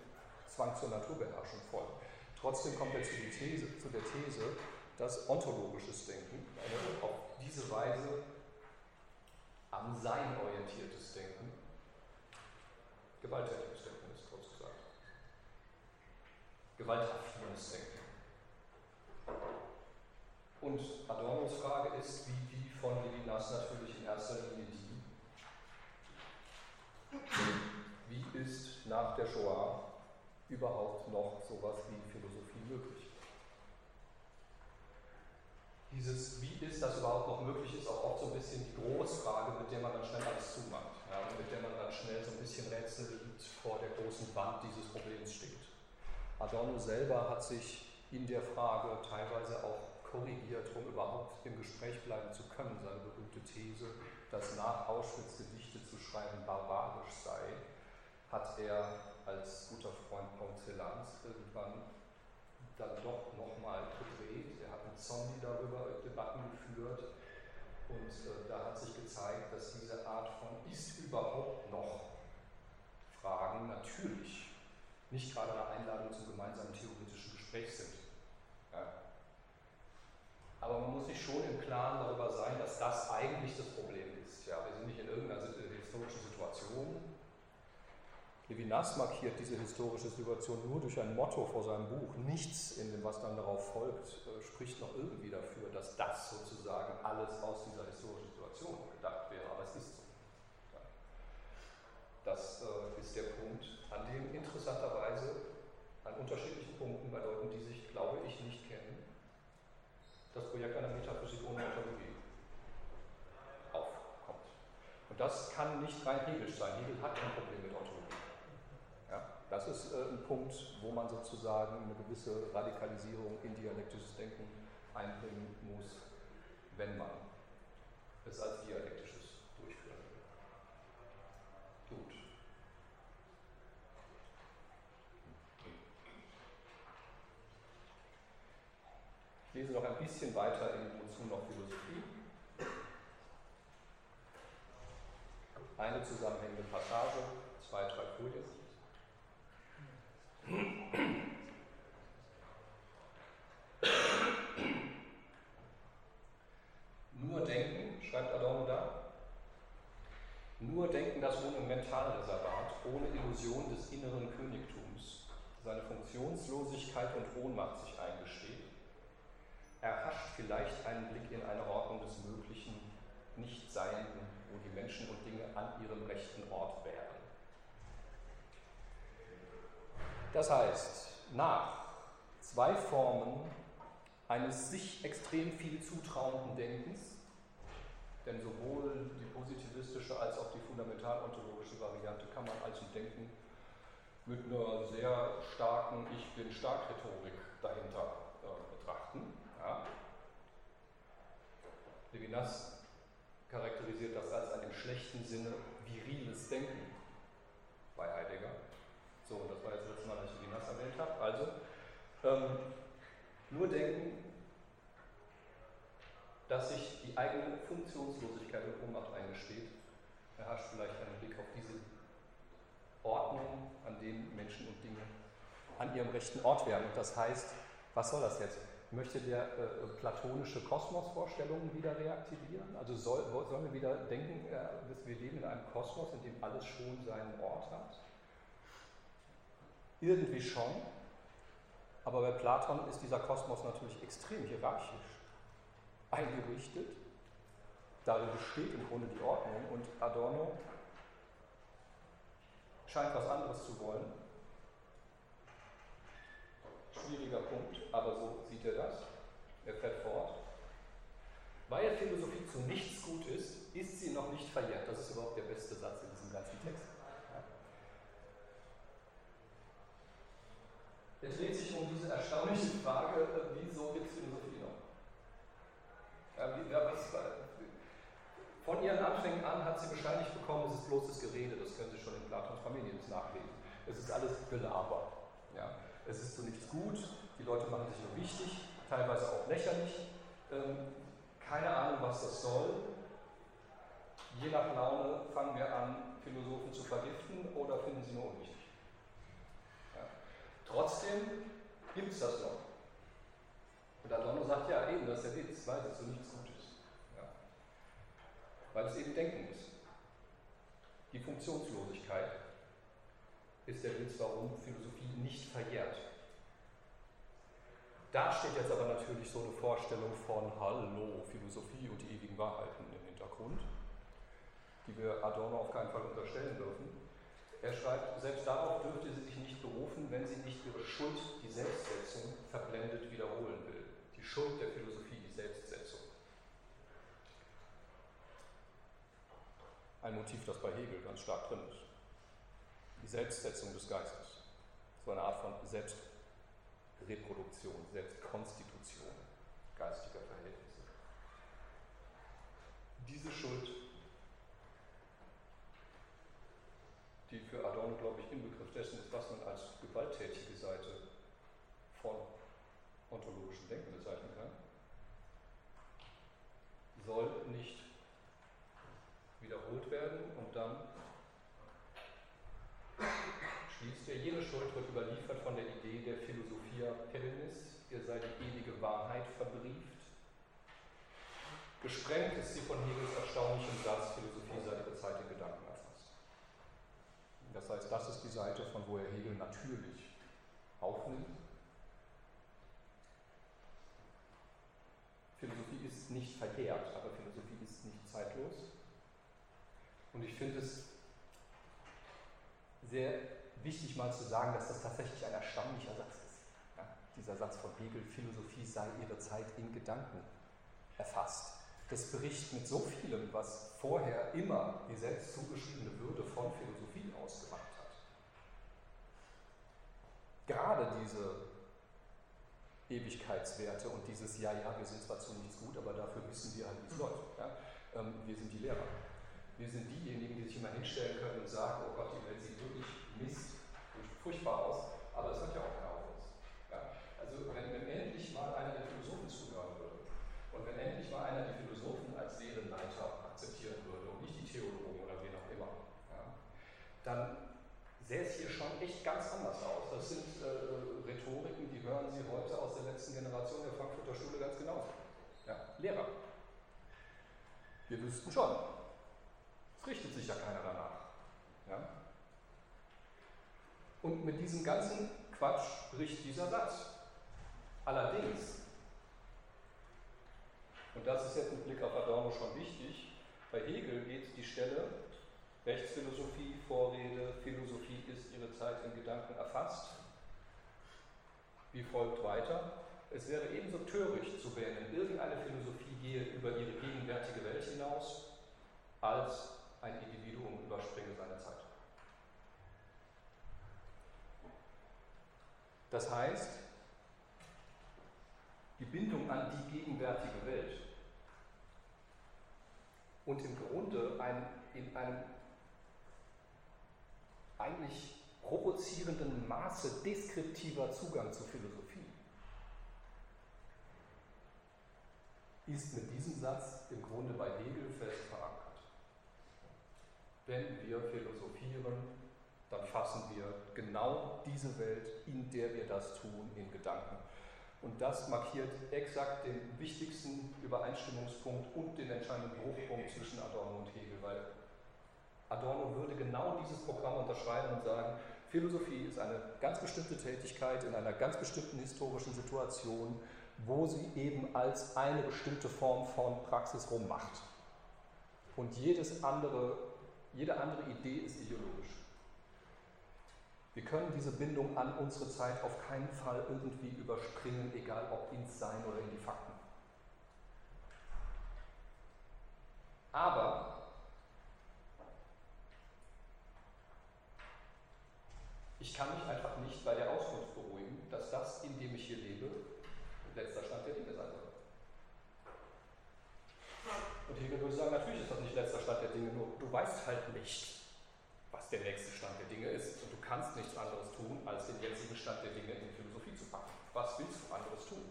Zwang zur Naturbeherrschung folgt. Trotzdem kommt er zu, These, zu der These, dass ontologisches Denken, auf diese Weise am Sein orientiertes Denken, gewalttätiges Denken ist, kurz gesagt. Gewaltaffines Denken. Und Adornos Frage ist, wie die von Levinas natürlich in erster Linie die, wie ist nach der Shoah überhaupt noch sowas wie Philosophie möglich? Dieses, wie ist das überhaupt noch möglich, ist auch oft so ein bisschen die Großfrage, mit der man dann schnell alles zumacht ja, und mit der man dann schnell so ein bisschen rätselnd vor der großen Wand dieses Problems steht. Adorno selber hat sich in der Frage teilweise auch korrigiert, um überhaupt im Gespräch bleiben zu können. Seine berühmte These, dass nach Auschwitz Gedichte zu schreiben barbarisch sei, hat er als guter Freund Celan's irgendwann dann doch nochmal gedreht. Er hat mit Zombie darüber Debatten geführt und äh, da hat sich gezeigt, dass diese Art von ist überhaupt noch Fragen natürlich nicht gerade eine Einladung zum gemeinsamen theoretischen Gespräch sind. Aber man muss sich schon im Klaren darüber sein, dass das eigentlich das Problem ist. Ja, wir sind nicht in irgendeiner historischen Situation. Levinas markiert diese historische Situation nur durch ein Motto vor seinem Buch. Nichts in dem, was dann darauf folgt, äh, spricht noch irgendwie dafür, dass das sozusagen alles aus dieser historischen Situation gedacht wäre. Aber es ist so. Das äh, ist der Punkt, an dem interessanterweise an unterschiedlichen Punkten bei Leuten, die sich, glaube ich, nicht kennen, das Projekt einer Metaphysik ohne Ontologie aufkommt. Und das kann nicht rein hegelisch sein. Hegel hat kein Problem mit Ontologie. Das ist äh, ein Punkt, wo man sozusagen eine gewisse Radikalisierung in dialektisches Denken einbringen muss, wenn man es als dialektisches durchführen will. Gut. Ich lese noch ein bisschen weiter in Wozu noch Philosophie. Eine zusammenhängende Passage, zwei, drei Folien. Nur denken, schreibt Adorno da, nur denken das Monumentalreservat ohne Illusion des inneren Königtums seine Funktionslosigkeit und Ohnmacht sich eingesteht erhascht vielleicht einen Blick in eine Ordnung des Möglichen, Nicht-Seienden, wo die Menschen und Dinge an ihrem rechten Ort wären. Das heißt, nach zwei Formen eines sich extrem viel zutrauenden Denkens, denn sowohl die positivistische als auch die fundamentalontologische Variante kann man als Denken mit einer sehr starken Ich bin stark Rhetorik dahinter äh, betrachten. Ja? Levinas charakterisiert das als ein im schlechten Sinne viriles Denken bei Heidegger. So, und das war jetzt das letzte Mal, dass ich Levinas erwähnt habe. Also, ähm, nur denken, dass sich die eigene Funktionslosigkeit und Ohnmacht eingesteht, erhascht vielleicht einen Blick auf diese Ordnung, an denen Menschen und Dinge an ihrem rechten Ort werden. Und das heißt, was soll das jetzt? möchte der äh, platonische Kosmosvorstellungen wieder reaktivieren? Also soll, sollen wir wieder denken, äh, dass wir leben in einem Kosmos, in dem alles schon seinen Ort hat? Irgendwie schon, aber bei Platon ist dieser Kosmos natürlich extrem hierarchisch. Eingerichtet. Darin besteht im Grunde die Ordnung und Adorno scheint was anderes zu wollen. Schwieriger Punkt, aber so sieht er das. Er fährt fort. Weil Philosophie zu nichts gut ist, ist sie noch nicht verjährt. Das ist überhaupt der beste Satz in diesem ganzen Text. Er dreht sich um diese erstaunliche Frage, äh, wieso gibt es Philosophie noch? Ja, wie, ja, was, von ihren Anfängen an hat sie bescheinigt bekommen, es ist bloßes Gerede, das können Sie schon in Platons Familien nachlesen. Es ist alles Gelaber. Ja. Es ist zu nichts gut, die Leute machen sich nur wichtig, teilweise auch lächerlich. Ähm, keine Ahnung, was das soll. Je nach Laune fangen wir an, Philosophen zu vergiften oder finden sie nur unwichtig. Ja. Trotzdem gibt es das noch. Und Adorno sagt, ja eben, das ist der Witz, weil es so nichts Gutes. Ja. Weil es eben Denken ist. Die Funktionslosigkeit ist der Witz, warum Philosophie nicht verjährt. Da steht jetzt aber natürlich so eine Vorstellung von Hallo, Philosophie und die ewigen Wahrheiten im Hintergrund, die wir Adorno auf keinen Fall unterstellen dürfen. Er schreibt, selbst darauf dürfte sie sich nicht berufen, wenn sie nicht ihre Schuld, die Selbstsetzung, verblendet wiederholen will. Die Schuld der Philosophie, die Selbstsetzung. Ein Motiv, das bei Hegel ganz stark drin ist. Die Selbstsetzung des Geistes. So eine Art von Selbst Reproduktion, Selbstkonstitution geistiger Verhältnisse. Diese Schuld, die für Adorno, glaube ich, Inbegriff dessen ist, was man als gewalttätige Seite von ontologischem Denken bezeichnen kann, soll nicht wiederholt werden und dann schließt er, jede Schuld wird überliefert von der Idee der Philosophia Hellenis, ihr sei die ewige Wahrheit verbrieft. Gesprengt ist sie von Hegels erstaunlichem Satz, Philosophie sei ihre Zeit in Gedanken erfasst. Das heißt, das ist die Seite, von wo er Hegel natürlich aufnimmt. Philosophie ist nicht verkehrt, aber Philosophie ist nicht zeitlos. Und ich finde es sehr wichtig mal zu sagen, dass das tatsächlich ein erstaunlicher Satz ist. Ja, dieser Satz von Hegel, Philosophie sei ihre Zeit in Gedanken erfasst. Das bricht mit so vielem, was vorher immer die selbst zugeschriebene Würde von Philosophie ausgemacht hat. Gerade diese Ewigkeitswerte und dieses Ja, ja, wir sind zwar zu nichts gut, aber dafür wissen wir halt, wie es läuft. Ja? Ähm, wir sind die Lehrer. Wir sind diejenigen, die sich immer hinstellen können und sagen, oh Gott, die Welt sieht wirklich Mist und furchtbar aus, aber es hört ja auch keiner auf uns. Ja? Also wenn, wenn, endlich mal einer der Philosophen zuhören würde und wenn endlich mal einer die Philosophen als Seelenleiter akzeptieren würde und nicht die Theologen oder wen auch immer, ja? dann sähe es hier schon echt ganz anders aus. Das sind äh, Rhetoriken, die hören Sie heute aus der letzten Generation der Frankfurter Schule ganz genauso. Ja? Lehrer. Wir wüssten schon, es richtet sich ja keiner danach. Ja? Und mit diesem ganzen Quatsch bricht dieser Satz. Allerdings, und das ist jetzt mit Blick auf Adorno schon wichtig, bei Hegel geht die Stelle Rechtsphilosophie, Vorrede, Philosophie ist ihre Zeit in Gedanken erfasst. Wie folgt weiter? Es wäre ebenso töricht zu wählen, irgendeine Philosophie gehe über ihre gegenwärtige Welt hinaus, als ein Individuum überspringe seine Zeit. Das heißt, die Bindung an die gegenwärtige Welt und im Grunde ein, in einem eigentlich provozierenden Maße deskriptiver Zugang zur Philosophie ist mit diesem Satz im Grunde bei Hegel fest verankert. Wenn wir philosophieren, dann fassen wir genau diese Welt, in der wir das tun, in Gedanken. Und das markiert exakt den wichtigsten Übereinstimmungspunkt und den entscheidenden Bruchpunkt zwischen Adorno und Hegel, weil Adorno würde genau dieses Programm unterschreiben und sagen, Philosophie ist eine ganz bestimmte Tätigkeit in einer ganz bestimmten historischen Situation wo sie eben als eine bestimmte Form von Praxis rummacht. Und jedes andere, jede andere Idee ist ideologisch. Wir können diese Bindung an unsere Zeit auf keinen Fall irgendwie überspringen, egal ob ins Sein oder in die Fakten. Aber ich kann mich einfach nicht bei der Auskunft beruhigen, dass das, in dem ich hier lebe, letzter Stand der Dinge sein soll. Und Hegel würde sagen, natürlich ist das nicht letzter Stand der Dinge, nur du weißt halt nicht, was der nächste Stand der Dinge ist. Und du kannst nichts anderes tun, als den jetzigen Stand der Dinge in Philosophie zu packen. Was willst du anderes tun?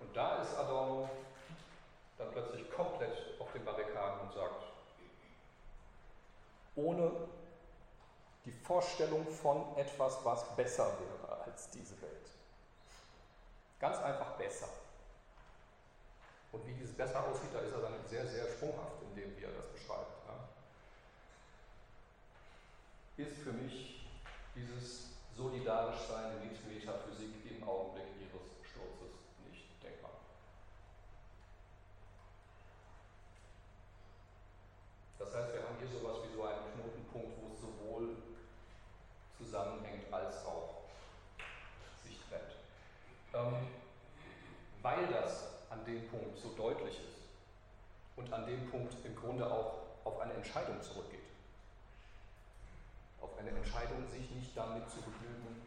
Und da ist Adorno dann plötzlich komplett auf den Barrikaden und sagt, ohne die Vorstellung von etwas, was besser wäre als diese Welt. Ganz einfach besser. Und wie dieses besser aussieht, da ist er dann sehr, sehr sprunghaft in dem, wie er das beschreibt. Ja. Ist für mich dieses Solidarischsein mit Metaphysik im Augenblick ihres Sturzes nicht denkbar. Das heißt, wir haben hier sowas wie so einen Knotenpunkt, wo es sowohl zusammenhängt als auch sich trennt. Ähm, weil das an dem Punkt so deutlich ist und an dem Punkt im Grunde auch auf eine Entscheidung zurückgeht. Auf eine Entscheidung, sich nicht damit zu begnügen,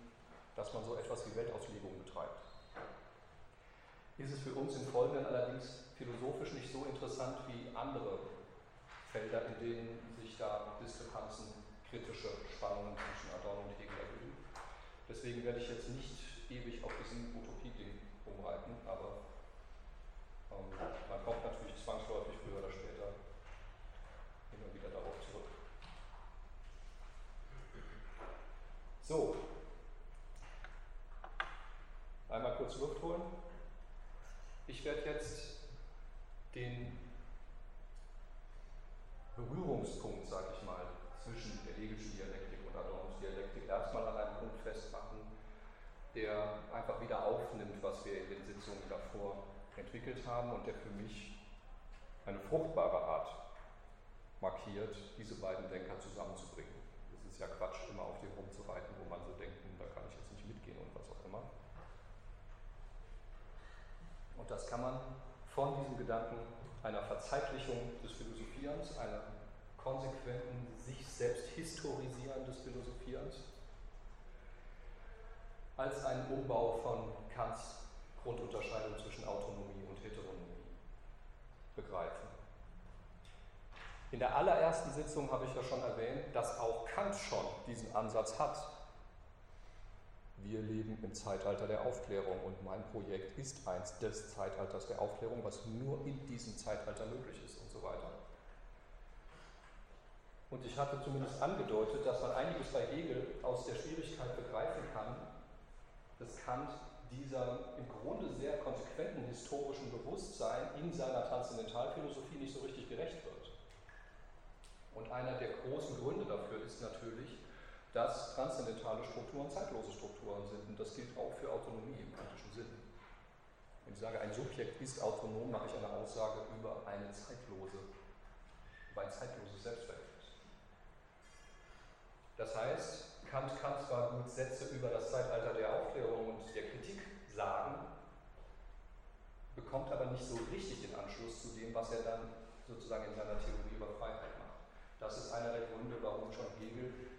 dass man so etwas wie Weltauslegung betreibt. Ist es für uns im Folgenden allerdings philosophisch nicht so interessant wie andere Felder, in denen sich da Diskrepanzen, kritische Spannungen zwischen Adorno und Hegel erhöhen. Deswegen werde ich jetzt nicht ewig auf diesem Utopie-Ding rumreiten, aber ähm, man kommt natürlich zwangsläufig früher oder später immer wieder darauf zurück. So, einmal kurz Luft holen. Ich werde jetzt den Berührungspunkt, sage ich mal, zwischen der Hegelischen Dialektik und Adornos Dialektik erstmal an einem Punkt festmachen, der einfach wieder aufnimmt, was wir in den Sitzungen davor entwickelt haben und der für mich eine fruchtbare Art markiert, diese beiden Denker zusammenzubringen. Es ist ja Quatsch, immer auf dem rumzureiten, wo man so denkt, hm, da kann ich jetzt nicht mitgehen und was auch immer. Und das kann man von diesem Gedanken einer Verzeitlichung des Philosophierens, einer konsequenten, sich selbst historisieren des Philosophierens, als einen Umbau von Kants Grundunterscheidung zwischen Autonomie und Heteronomie begreifen. In der allerersten Sitzung habe ich ja schon erwähnt, dass auch Kant schon diesen Ansatz hat. Wir leben im Zeitalter der Aufklärung und mein Projekt ist eins des Zeitalters der Aufklärung, was nur in diesem Zeitalter möglich ist und so weiter. Und ich hatte zumindest angedeutet, dass man einiges bei Hegel aus der Schwierigkeit begreifen kann, dass Kant dieser im Grunde sehr konsequenten historischen Bewusstsein in seiner Transzendentalphilosophie nicht so richtig gerecht wird. Und einer der großen Gründe dafür ist natürlich, dass transzendentale Strukturen zeitlose Strukturen sind. Und das gilt auch für Autonomie im kantischen Sinn. Wenn ich sage, ein Subjekt ist autonom, mache ich eine Aussage über eine zeitlose, über ein zeitloses Selbstverhältnis. Das heißt, Kant kann zwar gut Sätze über das Zeitalter der Aufklärung und der Kritik sagen, bekommt aber nicht so richtig den Anschluss zu dem, was er dann sozusagen in seiner Theorie über Freiheit macht. Das ist einer der Gründe, warum schon Hegel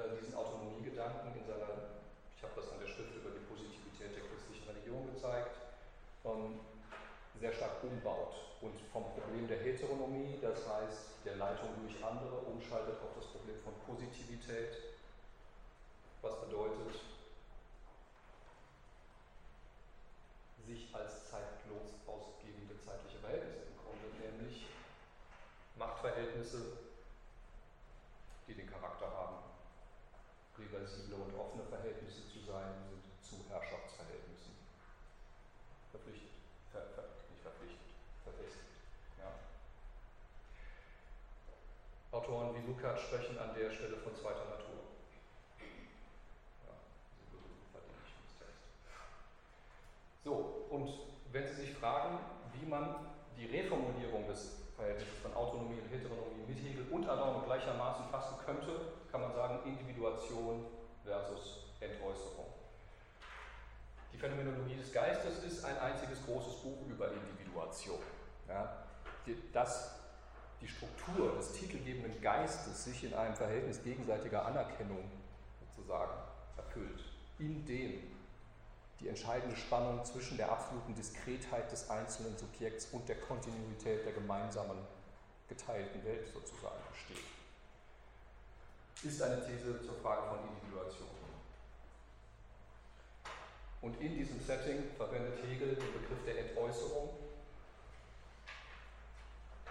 äh, diesen Autonomiegedanken in seiner, ich habe das an der Schrift über die Positivität der christlichen Religion gezeigt, ähm, sehr stark umbaut und vom Problem der Heteronomie, das heißt der Leitung durch andere, umschaltet auf das Problem von Positivität was bedeutet, sich als zeitlos ausgebende zeitliche Verhältnisse im Grunde, nämlich Machtverhältnisse, die den Charakter haben, reversible und offene Verhältnisse zu sein, sind zu Herrschaftsverhältnissen verpflichtet, ver, ver, nicht verpflichtet, verfestigt. Ja. Autoren wie Lukács sprechen an der Stelle von zweiter Natur. wenn Sie sich fragen, wie man die Reformulierung des Verhältnisses von Autonomie und Heteronomie mit Hegel und Adorno gleichermaßen fassen könnte, kann man sagen Individuation versus Entäußerung. Die Phänomenologie des Geistes ist ein einziges großes Buch über Individuation. Ja, dass die Struktur des titelgebenden Geistes sich in einem Verhältnis gegenseitiger Anerkennung sozusagen erfüllt, in dem die entscheidende Spannung zwischen der absoluten Diskretheit des einzelnen Subjekts und der Kontinuität der gemeinsamen geteilten Welt sozusagen besteht, ist eine These zur Frage von Individuation. Und in diesem Setting verwendet Hegel den Begriff der Entäußerung,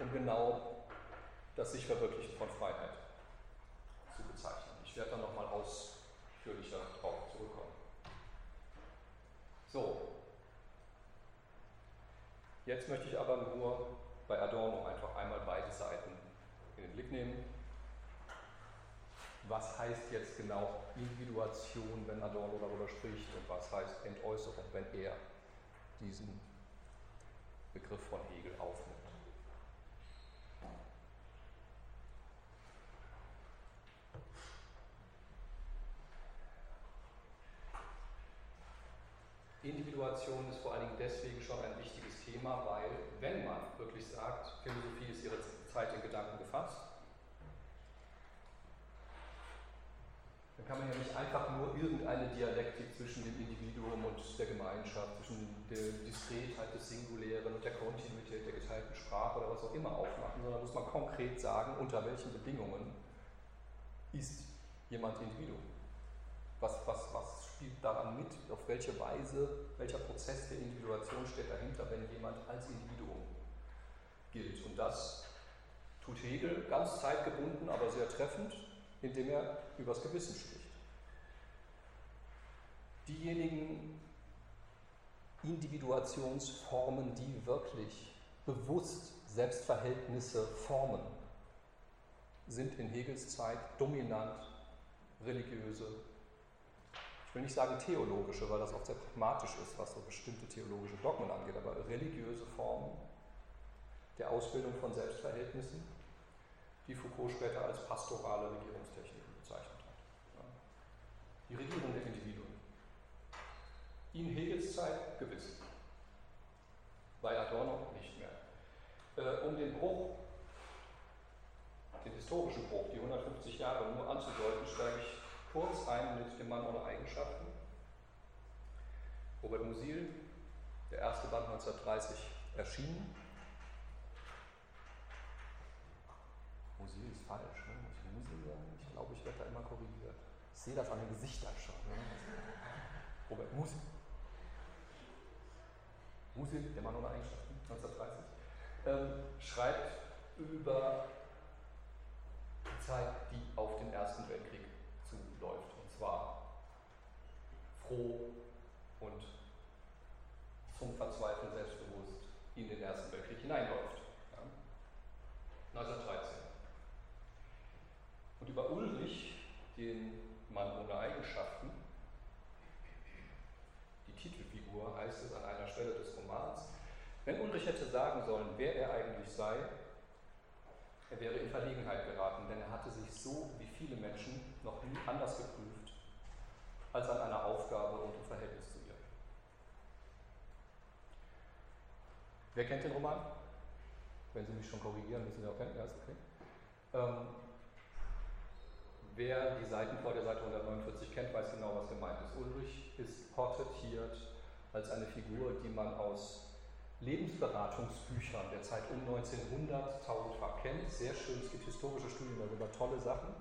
um genau das sich verwirklichen von Freiheit zu bezeichnen. Ich werde da nochmal ausführlicher darauf zurückkommen. So, jetzt möchte ich aber nur bei Adorno einfach einmal beide Seiten in den Blick nehmen. Was heißt jetzt genau Individuation, wenn Adorno darüber spricht, und was heißt Entäußerung, wenn er diesen Begriff von Hegel aufnimmt? Individuation ist vor allen Dingen deswegen schon ein wichtiges Thema, weil wenn man wirklich sagt, Philosophie ist ihre Zeit in Gedanken gefasst, dann kann man ja nicht einfach nur irgendeine Dialektik zwischen dem Individuum und der Gemeinschaft, zwischen der Diskretheit des Singulären und der Kontinuität der geteilten Sprache oder was auch immer aufmachen, sondern muss man konkret sagen, unter welchen Bedingungen ist jemand Individuum. Was, was, was spielt daran mit, auf welche Weise, welcher Prozess der Individuation steht dahinter, wenn jemand als Individuum gilt. Und das tut Hegel ganz zeitgebunden, aber sehr treffend, indem er übers Gewissen spricht. Diejenigen Individuationsformen, die wirklich bewusst Selbstverhältnisse formen, sind in Hegels Zeit dominant religiöse ich will nicht sagen theologische, weil das oft sehr pragmatisch ist, was so bestimmte theologische Dogmen angeht, aber religiöse Formen der Ausbildung von Selbstverhältnissen, die Foucault später als pastorale Regierungstechniken bezeichnet hat. Die Regierung der Individuen. In Hegels Zeit gewiss. Bei Adorno nicht mehr. Äh, um den Bruch, den historischen Bruch, die 150 Jahre nur anzudeuten, steige ich kurz ein mit dem Mann ohne Eigenschaften. Robert Musil, der erste Band 1930 erschienen. Musil ist falsch, ne? muss ich Musil sagen? Ich glaube, ich werde da immer korrigiert. Ich sehe das an den Gesichtern schon. Ne? Robert Musil. Musil, der Mann ohne Eigenschaften, 1930, ähm, schreibt über die Zeit, die auf den Ersten Weltkrieg läuft. Und zwar froh und zum Verzweifeln selbstbewusst in den Ersten Weltkrieg hineinläuft. Ja. 1913. Und über Ulrich, den Mann ohne Eigenschaften, die Titelfigur, heißt es an einer Stelle des Romans, wenn Ulrich hätte sagen sollen, wer er eigentlich sei, er wäre in Verlegenheit geraten, denn er hatte sich so wie viele Menschen noch nie anders geprüft als an einer Aufgabe und im Verhältnis zu ihr. Wer kennt den Roman? Wenn Sie mich schon korrigieren, müssen Sie auch kennen. Ja, ist okay. Ähm, wer die Seiten vor der Seite 149 kennt, weiß genau, was gemeint ist. Ulrich ist porträtiert als eine Figur, die man aus Lebensberatungsbüchern der Zeit um 1900 tausendfach kennt. Sehr schön, es gibt historische Studien darüber, tolle Sachen.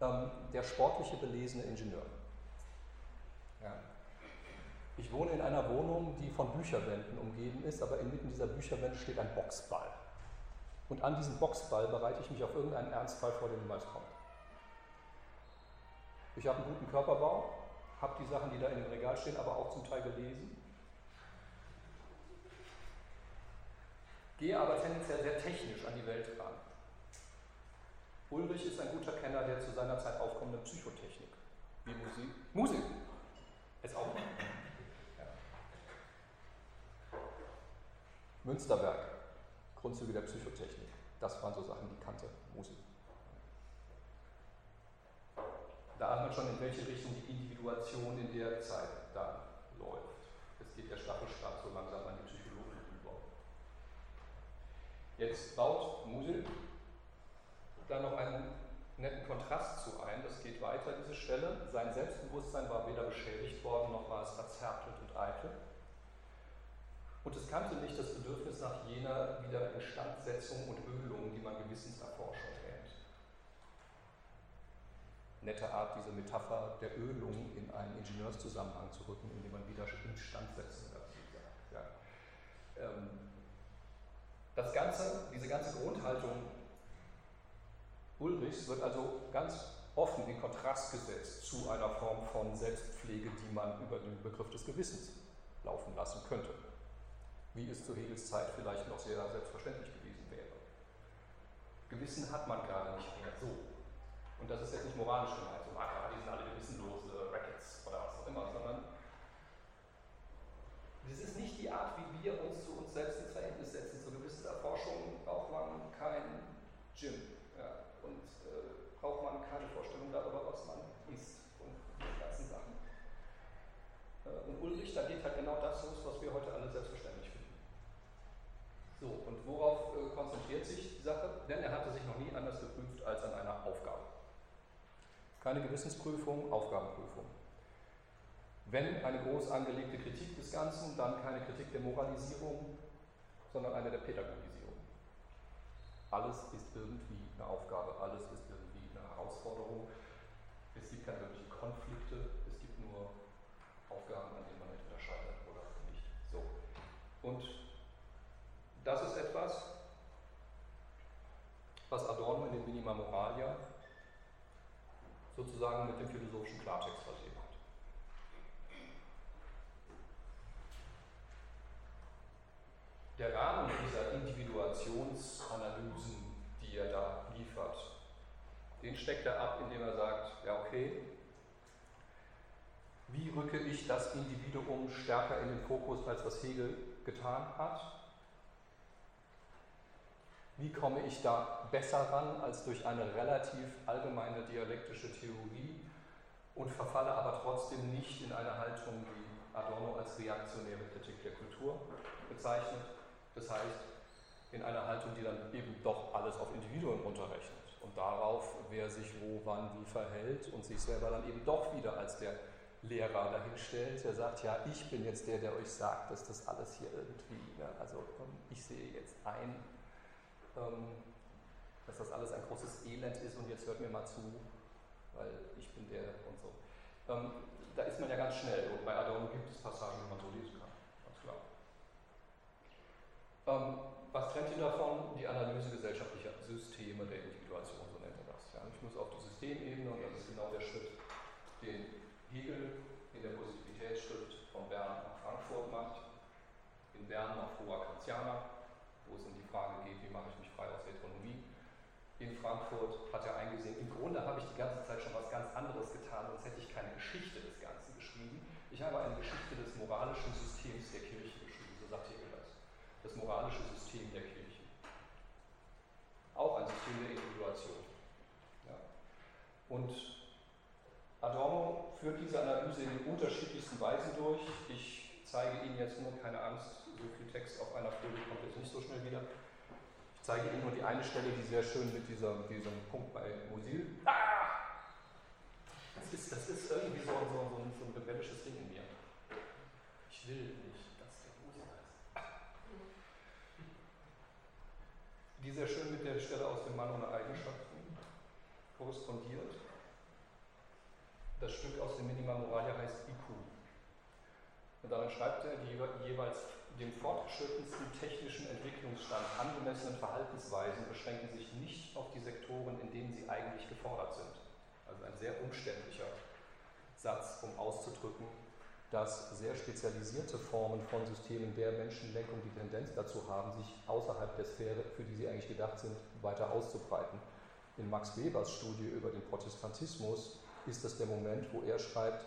Ähm, der sportliche, belesene Ingenieur. Ja. Ich wohne in einer Wohnung, die von Bücherwänden umgeben ist, aber inmitten dieser Bücherwände steht ein Boxball. Und an diesem Boxball bereite ich mich auf irgendeinen Ernstfall vor, der niemals kommt. Ich habe einen guten Körperbau, habe die Sachen, die da in dem Regal stehen, aber auch zum Teil gelesen gehe aber tendenziell sehr technisch an die Welt ran. Ulrich ist ein guter Kenner der zu seiner Zeit aufkommenden Psychotechnik, wie Musik. Musik ist auch. Ja. Münsterberg, Grundzüge der Psychotechnik. Das waren so Sachen, die kannte Musil. Da hat man schon, in welche Richtung die Individuation in der Zeit dann läuft. Es geht der Staffelstab so langsam an die. Jetzt baut Musil dann noch einen netten Kontrast zu ein. Das geht weiter, diese Stelle. Sein Selbstbewusstsein war weder beschädigt worden, noch war es verzerrt und eitel. Und es kannte nicht das Bedürfnis nach jener Wiederinstandsetzung und Ölung, die man Gewissenserforschung nennt. Nette Art, diese Metapher der Ölung in einen Ingenieurszusammenhang zu rücken, indem man wieder Instandsetzung dazu sagt. Ja. Ähm, das Ganze, diese ganze Grundhaltung Ulrichs wird also ganz offen in Kontrast gesetzt zu einer Form von Selbstpflege, die man über den Begriff des Gewissens laufen lassen könnte wie es zu Hegels Zeit vielleicht noch sehr selbstverständlich gewesen wäre. Gewissen hat man gerade nicht mehr so. Und das ist jetzt nicht moralisch gemeint, so, ah, die sind alle gewissenlose Rackets oder was auch immer, sondern das ist nicht die Art, wie wir uns zu uns selbst ins Verhältnis setzen. Zur Gewissenserforschung braucht man kein Gym ja, und äh, braucht man keine Vorstellung darüber, was man isst und diese ganzen Sachen. Äh, und Ulrich, da geht halt genau das los, was wir heute alle selbstverständlich so, und worauf äh, konzentriert sich die Sache? Denn er hatte sich noch nie anders geprüft als an einer Aufgabe. Keine Gewissensprüfung, Aufgabenprüfung. Wenn eine groß angelegte Kritik des Ganzen, dann keine Kritik der Moralisierung, sondern eine der Pädagogisierung. Alles ist irgendwie eine Aufgabe, alles ist irgendwie eine Herausforderung. Es gibt keine wirklichen Konflikte, es gibt nur Aufgaben, an denen man entweder scheitert oder nicht. So. Und das ist etwas, was Adorno in den Minima Moralia sozusagen mit dem philosophischen Klartext versehen hat. Der Rahmen dieser Individuationsanalysen, die er da liefert, den steckt er ab, indem er sagt, ja okay, wie rücke ich das Individuum stärker in den Fokus, als was Hegel getan hat? Wie komme ich da besser ran als durch eine relativ allgemeine dialektische Theorie und verfalle aber trotzdem nicht in eine Haltung, die Adorno als reaktionäre Kritik der Kultur bezeichnet. Das heißt, in einer Haltung, die dann eben doch alles auf Individuen runterrechnet und darauf, wer sich wo, wann, wie verhält und sich selber dann eben doch wieder als der Lehrer dahinstellt, der sagt, ja, ich bin jetzt der, der euch sagt, dass das alles hier irgendwie, ne, also ähm, ich sehe jetzt ein, ähm, dass das alles ein großes Elend ist und jetzt hört mir mal zu, weil ich bin der und so. Ähm, da ist man ja ganz schnell und bei Adorno gibt es Passagen, die man so lesen kann, ganz klar. Ähm, was trennt ihn davon? Die Analyse gesellschaftlicher Systeme der Individuation, so nennt er das. Ja. Ich muss auf die Systemebene und das ist genau der Schritt, den Hegel in der Positivitätsschrift von Bern nach Frankfurt macht. In Bern nach Foa Kantiana, wo es um die Frage geht, wie mache ich mich frei aus Heteronomie. In Frankfurt hat er eingesehen, im Grunde habe ich die ganze Zeit schon was ganz anderes getan, sonst hätte ich keine Geschichte des Ganzen geschrieben. Ich habe eine Geschichte des moralischen Systems der Kirche geschrieben, so sagt Hegel das. Moralische System der Kirche. Auch ein System der Individuation. Ja. Und Adorno führt diese Analyse in den unterschiedlichsten Weisen durch. Ich zeige Ihnen jetzt nur, keine Angst, so viel Text auf einer Folie kommt jetzt nicht so schnell wieder. Ich zeige Ihnen nur die eine Stelle, die sehr schön mit dieser, diesem Punkt bei Musil. Ah! Das ist, das ist irgendwie so, so, so, ein, so ein rebellisches Ding in mir. Ich will nicht, dass der Musil ist. Die sehr schön mit der Stelle aus dem Mann ohne Eigenschaften korrespondiert. Das Stück aus dem Minima Moralia heißt IQ. Und darin schreibt er, die jeweils dem fortgeschrittensten technischen Entwicklungsstand angemessenen Verhaltensweisen beschränken sich nicht auf die Sektoren, in denen sie eigentlich gefordert sind. Also ein sehr umständlicher Satz, um auszudrücken, dass sehr spezialisierte Formen von Systemen der Menschenlenkung die Tendenz dazu haben, sich außerhalb der Sphäre, für die sie eigentlich gedacht sind, weiter auszubreiten. In Max Webers Studie über den Protestantismus ist das der Moment, wo er schreibt,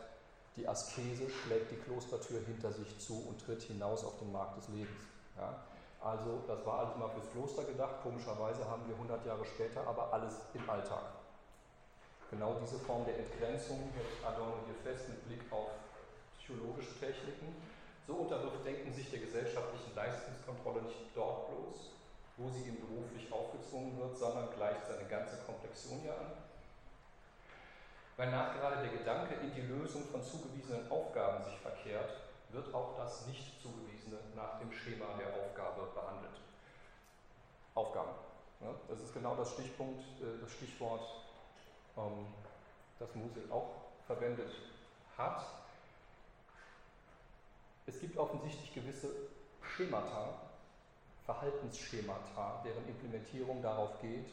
die Askese schlägt die Klostertür hinter sich zu und tritt hinaus auf den Markt des Lebens. Ja? Also das war alles mal fürs Kloster gedacht. Komischerweise haben wir 100 Jahre später aber alles im Alltag. Genau diese Form der Entgrenzung hält Adorno hier fest mit Blick auf psychologische Techniken. So unterwirft Denken sich der gesellschaftlichen Leistungskontrolle nicht dort bloß, wo sie ihm beruflich aufgezwungen wird, sondern gleicht seine ganze Komplexion hier an. Weil nachgerade der Gedanke in die Lösung von zugewiesenen Aufgaben sich verkehrt, wird auch das nicht zugewiesene nach dem Schema der Aufgabe behandelt. Aufgaben. Ja, das ist genau das Stichpunkt, äh, das Stichwort, ähm, das Musil auch verwendet hat. Es gibt offensichtlich gewisse Schemata, Verhaltensschemata, deren Implementierung darauf geht,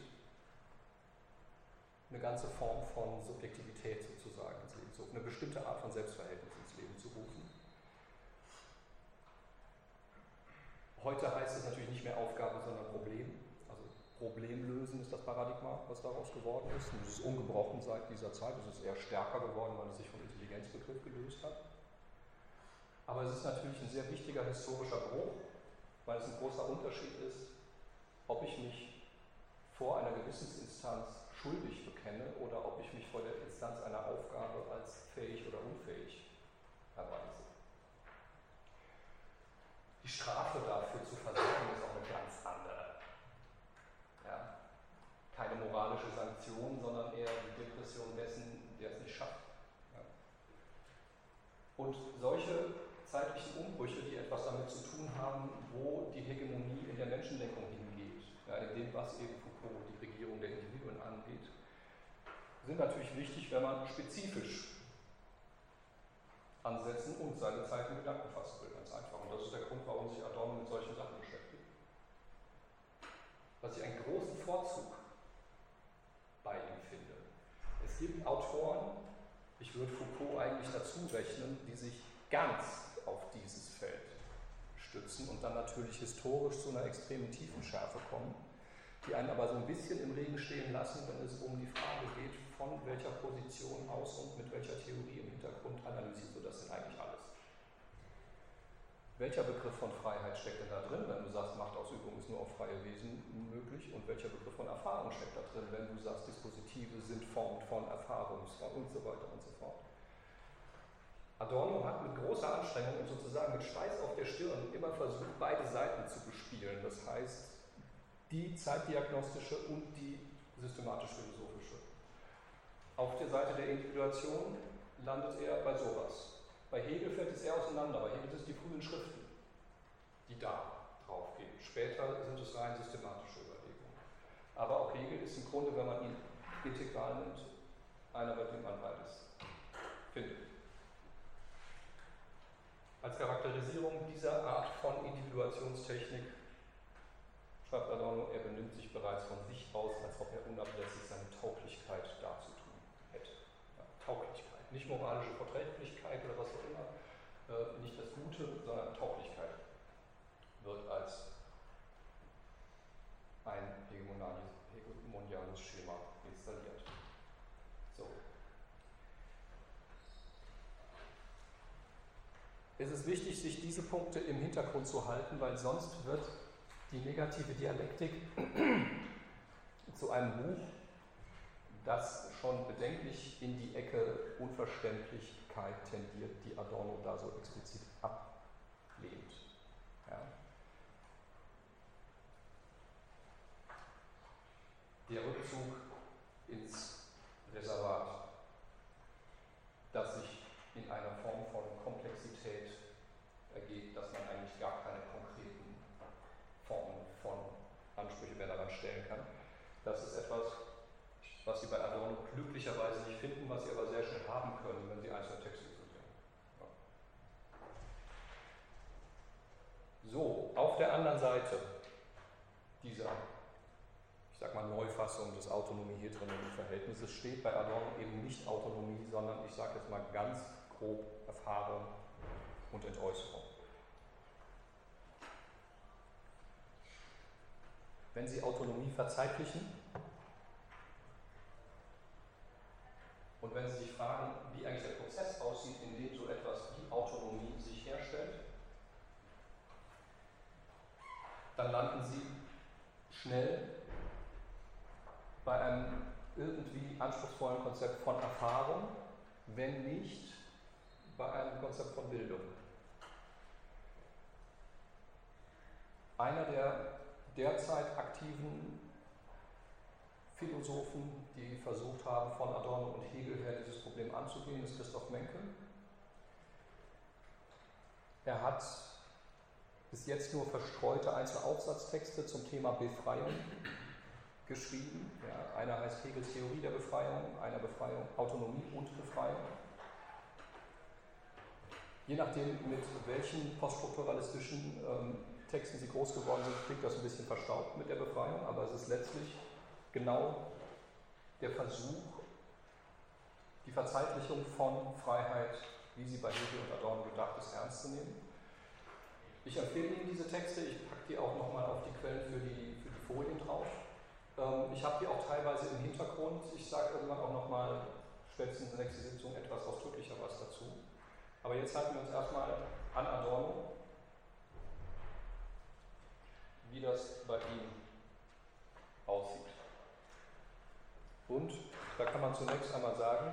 eine ganze Form von Subjektivität sozusagen ins Leben zu rufen, eine bestimmte Art von Selbstverhältnis ins Leben zu rufen. Heute heißt es natürlich nicht mehr Aufgabe, sondern Problem. Also Problemlösen ist das Paradigma, was daraus geworden ist. Und es ist ungebrochen seit dieser Zeit. Es ist eher stärker geworden, weil es sich vom Intelligenzbegriff gelöst hat. Aber es ist natürlich ein sehr wichtiger historischer Bruch, weil es ein großer Unterschied ist, ob ich mich vor einer Gewissensinstanz schuldig bekenne oder ob ich mich vor der Instanz einer Aufgabe als fähig oder unfähig erweise. Die Strafe dafür zu versagen ist auch eine ganz andere. Ja? Keine moralische Sanktion, sondern eher die Depression dessen, der es nicht schafft. Ja? Und solche zeitlichen Umbrüche, die etwas damit zu tun haben, wo die Hegemonie in der Menschenlenkung hingeht, ja, in dem, was eben Foucault die Regierung der Individuen angeht, sind natürlich wichtig, wenn man spezifisch ansetzen und seine Zeit in Gedanken fassen will, ganz einfach. Und das ist der Grund, warum sich Adorno mit solchen Sachen beschäftigt. Was ich einen großen Vorzug bei ihm finde. Es gibt Autoren, ich würde Foucault eigentlich dazu rechnen, die sich ganz auf dieses Feld stützen und dann natürlich historisch zu einer extremen Tiefenschärfe kommen, die einen aber so ein bisschen im Regen stehen lassen, wenn es um die Frage geht, von welcher Position aus und mit welcher Theorie im Hintergrund analysiert du das denn eigentlich alles? Welcher Begriff von Freiheit steckt denn da drin, wenn du sagst, Machtausübung ist nur auf freie Wesen möglich? Und welcher Begriff von Erfahrung steckt da drin, wenn du sagst, Dispositive sind Formen von Erfahrung und so weiter und so fort? Adorno hat mit großer Anstrengung und sozusagen mit Schweiß auf der Stirn immer versucht, beide Seiten zu bespielen. Das heißt, die zeitdiagnostische und die systematisch-philosophische. Auf der Seite der Individuation landet er bei sowas. Bei Hegel fällt es eher auseinander. Bei Hegel sind es die frühen Schriften, die da drauf gehen. Später sind es rein systematische Überlegungen. Aber auch Hegel ist im Grunde, wenn man ihn integral nimmt, einer, bei dem man beides findet. Als Charakterisierung dieser Art von Individuationstechnik schreibt Adorno, er benimmt sich bereits von sich aus, als ob er unablässig seine Tauglichkeit darzutun hätte. Ja, Tauglichkeit, nicht moralische Verträglichkeit oder was auch immer, äh, nicht das Gute, sondern Tauglichkeit wird als ein hegemoniales Schema installiert. Es ist wichtig, sich diese Punkte im Hintergrund zu halten, weil sonst wird die negative Dialektik zu einem Buch, das schon bedenklich in die Ecke Unverständlichkeit tendiert, die Adorno da so explizit ablehnt. Ja. Der Rückzug ins Reservat, das sich in einer Form von Komplexität ergeht, dass man eigentlich gar keine konkreten Formen von Ansprüche mehr daran stellen kann. Das ist etwas, was Sie bei Adorno glücklicherweise nicht finden, was Sie aber sehr schnell haben können, wenn Sie einzelne Texte studieren. So, auf der anderen Seite dieser, ich sag mal, Neufassung des autonomie-heteronomen Verhältnisses steht bei Adorno eben nicht Autonomie, sondern ich sage jetzt mal ganz grob Erfahrung und Entäußerung. Wenn Sie Autonomie verzeitlichen und wenn Sie sich fragen, wie eigentlich der Prozess aussieht, in dem so etwas wie Autonomie sich herstellt, dann landen Sie schnell bei einem irgendwie anspruchsvollen Konzept von Erfahrung, wenn nicht bei einem Konzept von Bildung. Einer der derzeit aktiven Philosophen, die versucht haben, von Adorno und Hegel her dieses Problem anzugehen, ist Christoph Menke. Er hat bis jetzt nur verstreute einzelne Aufsatztexte zum Thema Befreiung geschrieben. Ja, einer heißt Hegels Theorie der Befreiung, einer Befreiung, Autonomie und Befreiung. Je nachdem, mit welchen poststrukturalistischen ähm, Texten sie groß geworden sind, klingt das ein bisschen verstaubt mit der Befreiung, aber es ist letztlich genau der Versuch, die Verzeitlichung von Freiheit, wie sie bei Hegel und Adorno gedacht ist, ernst zu nehmen. Ich empfehle Ihnen diese Texte, ich packe die auch nochmal auf die Quellen für die, für die Folien drauf. Ähm, ich habe die auch teilweise im Hintergrund. Ich sage irgendwann auch nochmal, spätestens in der nächsten Sitzung, etwas ausdrücklicher was dazu. Aber jetzt halten wir uns erstmal an Adorno, wie das bei ihm aussieht. Und da kann man zunächst einmal sagen,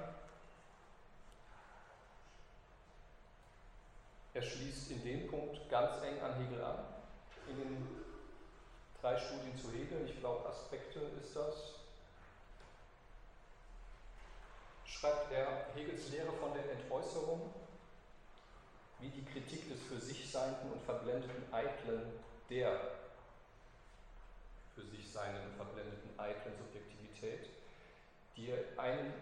er schließt in dem Punkt ganz eng an Hegel an, in den drei Studien zu Hegel, ich glaube Aspekte ist das, schreibt er Hegels Lehre von der Entäußerung, wie die Kritik des für sich Seienden und verblendeten Eitlen der für sich Seienden und verblendeten Eitlen Subjektivität, die einen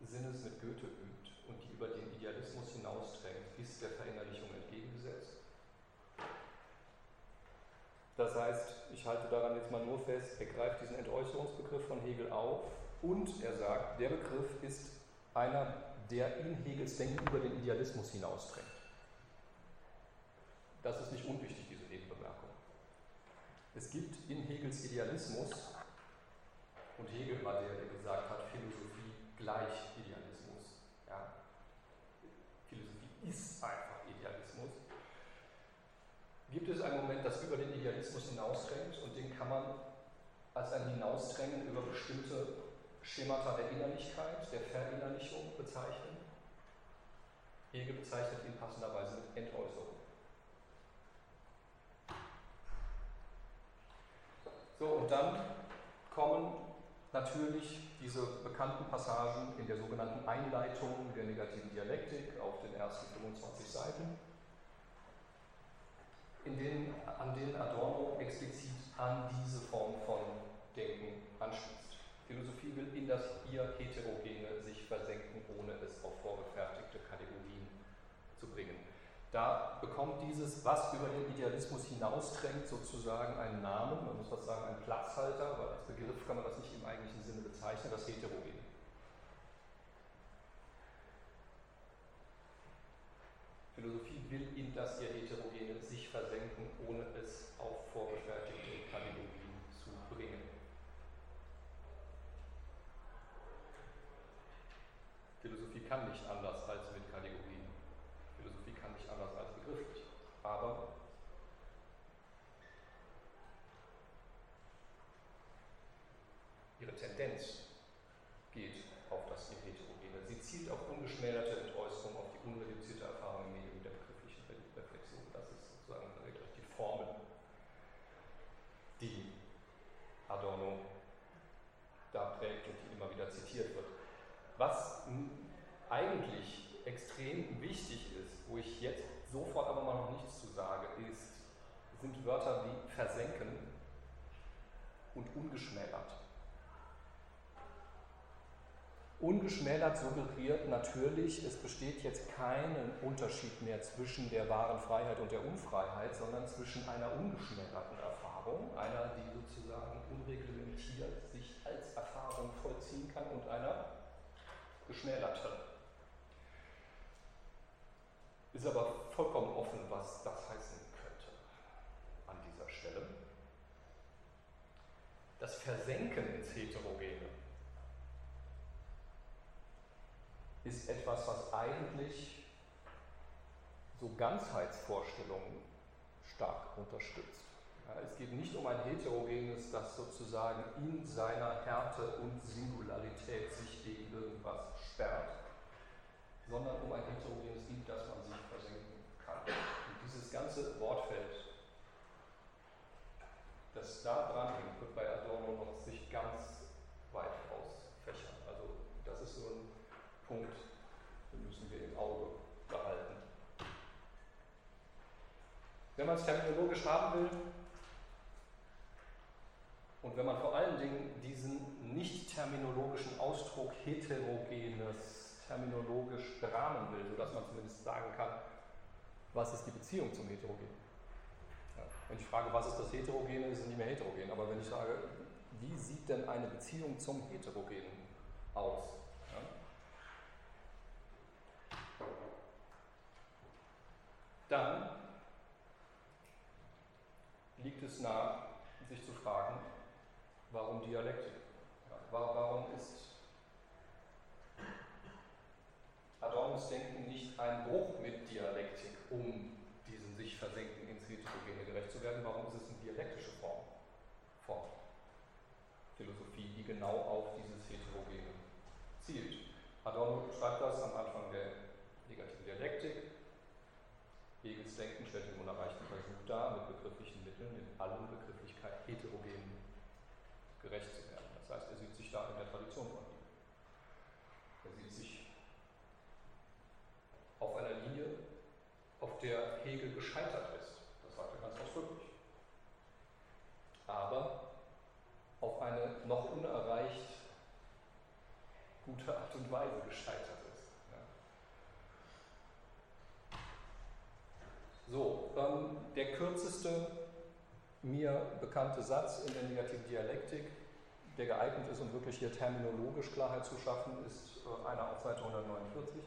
Sinnes mit Goethe übt und die über den Idealismus hinausdrängt, ist der Verinnerlichung entgegengesetzt. Das heißt, ich halte daran jetzt mal nur fest, er greift diesen Entäußerungsbegriff von Hegel auf und er sagt, der Begriff ist einer, der in Hegels Denken über den Idealismus hinausdrängt. Das ist nicht unwichtig, diese Nebenbemerkung. Es gibt in Hegels Idealismus, und Hegel war der, der gesagt hat, Philosophie gleich Idealismus. Ja? Philosophie ist einfach Idealismus gibt es einen Moment, das über den Idealismus hinausdrängt und den kann man als ein Hinausdrängen über bestimmte Schemata der Innerlichkeit, der Verinnerlichung bezeichnen. Hegel bezeichnet ihn passenderweise mit Entäußerung. So, und dann kommen natürlich diese bekannten Passagen in der sogenannten Einleitung der negativen Dialektik auf den ersten 25 Seiten in denen, an denen Adorno explizit an diese Form von Denken anschließt. Philosophie will in das ihr Heterogene sich versenken, ohne es auf vorgefertigte Kategorien zu bringen. Da bekommt dieses, was über den Idealismus hinausdrängt, sozusagen einen Namen, man muss was sagen, einen Platzhalter, aber als Begriff kann man das nicht im eigentlichen Sinne bezeichnen, das Heterogene. Philosophie will in das ihr Heterogene sich versenken, ohne es auf vorgefertigte Kategorien zu bringen. Philosophie kann nicht anders als mit Kategorien. Philosophie kann nicht anders als begrifflich. Aber ihre Tendenz geht auf das Heterogene. Sie zielt auf ungeschmälerte Entäußerung, auf die unreduzierte Erfahrung im Medium der begrifflichen Reflexion. Das ist sozusagen die Formel, die Adorno da prägt und die immer wieder zitiert wird. Was eigentlich extrem wichtig ist, wo ich jetzt sofort aber mal noch nichts zu sage, ist, sind Wörter wie versenken und ungeschmälert. Ungeschmälert suggeriert natürlich, es besteht jetzt keinen Unterschied mehr zwischen der wahren Freiheit und der Unfreiheit, sondern zwischen einer ungeschmälerten Erfahrung, einer, die sozusagen unreglementiert sich als Erfahrung vollziehen kann, und einer geschmälerten. Ist aber vollkommen offen, was das heißen könnte an dieser Stelle. Das Versenken ins Heterogene ist etwas, was eigentlich so Ganzheitsvorstellungen stark unterstützt. Ja, es geht nicht um ein heterogenes, das sozusagen in seiner Härte und Singularität sich gegen irgendwas sperrt, sondern um ein heterogenes, in das man sich versenken kann. Und dieses ganze Wortfeld, da dran hängt, wird bei Adorno noch sich ganz weit ausfächern. Also das ist so ein Punkt, den müssen wir im Auge behalten. Wenn man es terminologisch haben will, und wenn man vor allen Dingen diesen nicht terminologischen Ausdruck heterogenes terminologisch berahmen will, sodass man zumindest sagen kann, was ist die Beziehung zum Heterogenen? Wenn ich frage, was ist das Heterogene, ist es nicht mehr heterogen. Aber wenn ich sage, wie sieht denn eine Beziehung zum Heterogenen aus? Ja? Dann liegt es nahe, sich zu fragen, warum Dialektik? Ja, warum ist Adornos Denken nicht ein Bruch mit Dialektik, um diesen sich versenken Heterogene gerecht zu werden? Warum ist es eine dialektische Form von Philosophie, die genau auf dieses Heterogene zielt? Adorno schreibt das am Anfang der negativen Dialektik. Hegels Denken stellt den unerreichten Versuch dar, mit begrifflichen Mitteln in allen Begrifflichkeit heterogen gerecht zu werden. Das heißt, er sieht sich da in der Tradition von ihm. Er sieht sich auf einer Linie, auf der Hegel gescheitert ist. Das sagt er ganz ausdrücklich. Aber auf eine noch unerreicht gute Art und Weise gescheitert ist. Ja. So, ähm, der kürzeste mir bekannte Satz in der negativen Dialektik, der geeignet ist, um wirklich hier terminologisch Klarheit zu schaffen, ist äh, einer auf Seite 149.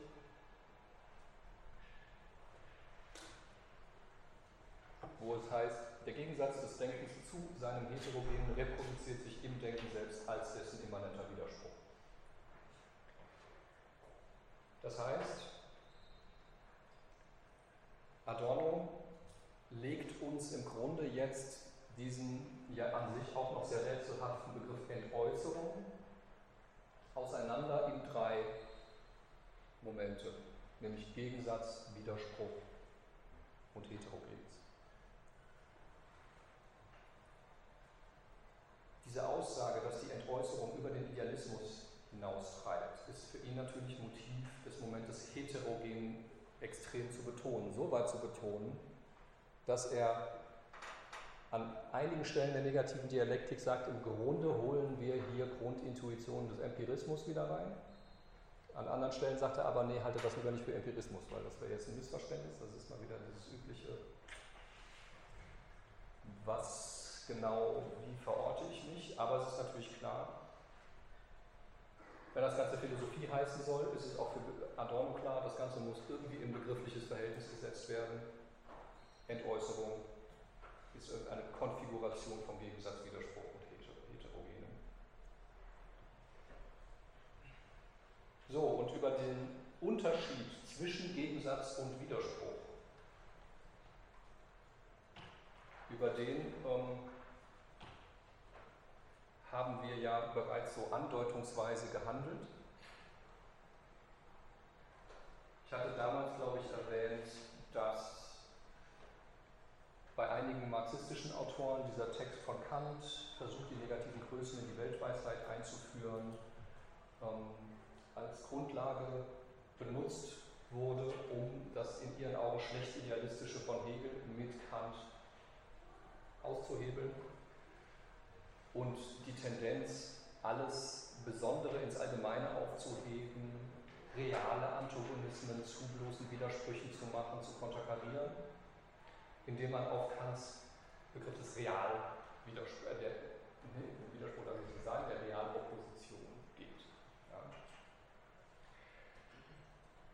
wo es heißt, der Gegensatz des Denkens zu seinem Heterogenen reproduziert sich im Denken selbst als dessen immanenter Widerspruch. Das heißt, Adorno legt uns im Grunde jetzt diesen ja an sich auch noch sehr rätselhaften Begriff Entäußerung auseinander in drei Momente, nämlich Gegensatz, Widerspruch und Heterogenes. Diese Aussage, dass die Entäußerung über den Idealismus hinaustreibt, ist für ihn natürlich Motiv des Momentes heterogen extrem zu betonen, so weit zu betonen, dass er an einigen Stellen der negativen Dialektik sagt, im Grunde holen wir hier Grundintuitionen des Empirismus wieder rein. An anderen Stellen sagt er aber, nee, halte das lieber nicht für Empirismus, weil das wäre jetzt ein Missverständnis. Das ist mal wieder dieses übliche, was genau, wie verorte ich mich. Aber es ist natürlich klar, wenn das Ganze Philosophie heißen soll, ist es auch für Adorno klar, das Ganze muss irgendwie in begriffliches Verhältnis gesetzt werden. Entäußerung, ist irgendeine Konfiguration vom Gegensatz, Widerspruch und Heterogenem. So, und über den Unterschied zwischen Gegensatz und Widerspruch, über den ähm, haben wir ja bereits so andeutungsweise gehandelt. Ich hatte damals, glaube ich, erwähnt, dass bei einigen marxistischen Autoren dieser Text von Kant versucht, die negativen Größen in die Weltweisheit einzuführen, ähm, als Grundlage benutzt wurde, um das in ihren Augen schlecht idealistische von Hegel mit Kant auszuhebeln und die Tendenz, alles Besondere ins Allgemeine aufzuheben, reale Antagonismen zu bloßen Widersprüchen zu machen, zu konterkarieren indem man auf Kants Begriff des Real-Widerspruch, äh, der, nee, Widerspruch darf ich sagen, der Realopposition geht. Ja.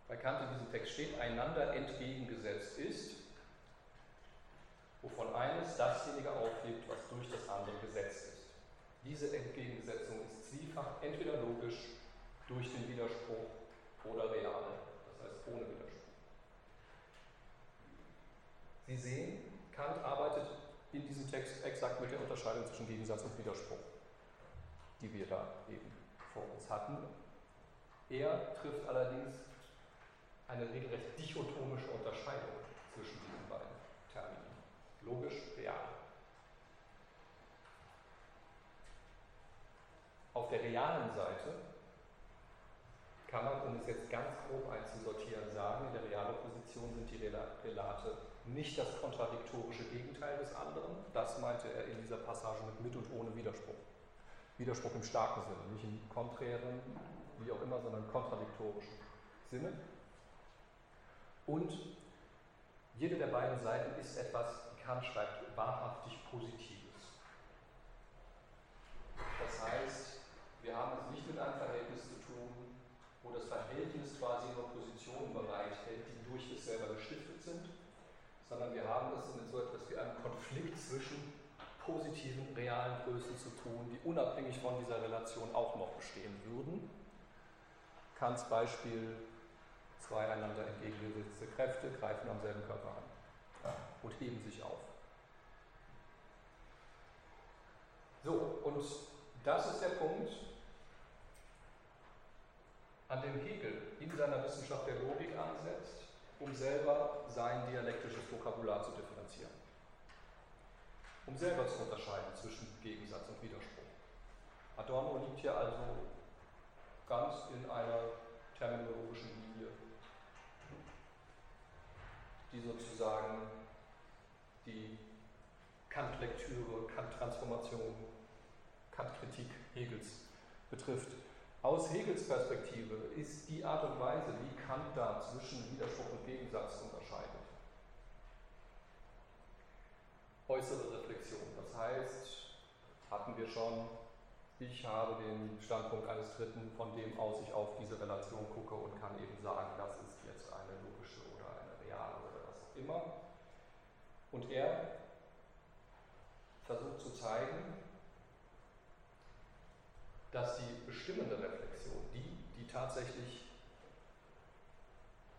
Bei Kant in diesem Text steht, einander entgegengesetzt ist, wovon eines dasjenige aufhebt, was durch das andere gesetzt ist. Diese Entgegensetzung ist zwiefach entweder logisch durch den Widerspruch oder real, das heißt ohne Widerspruch. Sie sehen, Kant arbeitet in diesem Text exakt mit der Unterscheidung zwischen Gegensatz und Widerspruch, die wir da eben vor uns hatten. Er trifft allerdings eine regelrecht dichotomische Unterscheidung zwischen diesen beiden Termini. Logisch, real. Auf der realen Seite kann man, um es jetzt ganz grob einzusortieren, sagen, in der Realopposition sind die Relate nicht das kontradiktorische Gegenteil des anderen. Das meinte er in dieser Passage mit mit und ohne Widerspruch. Widerspruch im starken Sinne, nicht im konträren, wie auch immer, sondern kontradiktorischen Sinne. Und jede der beiden Seiten ist etwas, wie Kant schreibt, wahrhaftig Positives. Das heißt, wir haben es nicht mit einem Verhältnis zu tun, wo das Verhältnis quasi nur Positionen bereithält, die durch das selber gestiftet sind, sondern wir haben es mit so etwas wie einem Konflikt zwischen positiven, realen Größen zu tun, die unabhängig von dieser Relation auch noch bestehen würden. Kants Beispiel, zwei einander entgegengesetzte Kräfte greifen am selben Körper an und heben sich auf. So, und das ist der Punkt, an dem Hegel in seiner Wissenschaft der Logik ansetzt, um selber sein dialektisches Vokabular zu differenzieren. Um selber zu unterscheiden zwischen Gegensatz und Widerspruch. Adorno liegt hier also ganz in einer terminologischen Linie, die sozusagen die Kant-Lektüre, Kant-Transformation, Kant-Kritik Hegels betrifft. Aus Hegels Perspektive ist die Art und Weise, wie Kant da zwischen Widerspruch und Gegensatz unterscheidet, äußere Reflexion. Das heißt, hatten wir schon, ich habe den Standpunkt eines Dritten, von dem aus ich auf diese Relation gucke und kann eben sagen, das ist jetzt eine logische oder eine reale oder was auch immer. Und er versucht zu zeigen, dass die bestimmende Reflexion, die, die tatsächlich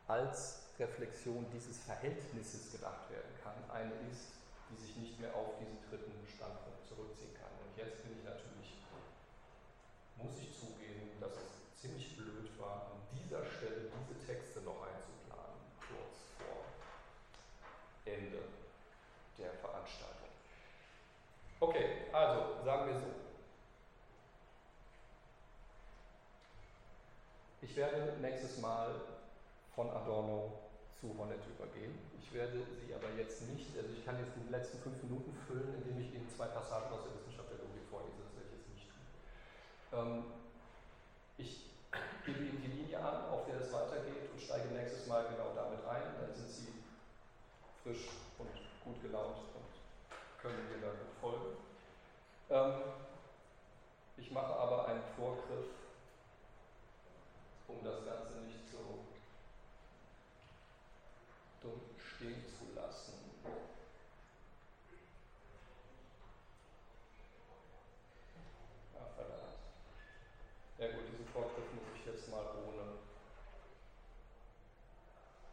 als Reflexion dieses Verhältnisses gedacht werden kann, eine ist, die sich nicht mehr auf diesen dritten Standpunkt zurückziehen kann. Und jetzt bin ich natürlich, muss ich zugeben, dass es ziemlich blöd war, an dieser Stelle diese Texte noch einzuplanen, kurz vor Ende der Veranstaltung. Okay, also sagen wir so. Ich werde nächstes Mal von Adorno zu Honnet übergehen. Ich werde Sie aber jetzt nicht, also ich kann jetzt die letzten fünf Minuten füllen, indem ich Ihnen zwei Passagen aus der Wissenschaft der Logik vorlese, das werde ich jetzt nicht tun. Ähm, ich gebe Ihnen die Linie an, auf der es weitergeht und steige nächstes Mal genau damit ein. Dann sind Sie frisch und gut gelaunt und können mir da gut folgen. Ähm, ich mache aber einen Vorgriff um das Ganze nicht so dumm stehen zu lassen. Ah, verdammt. Ja gut, diesen Vorgriff muss ich jetzt mal ohne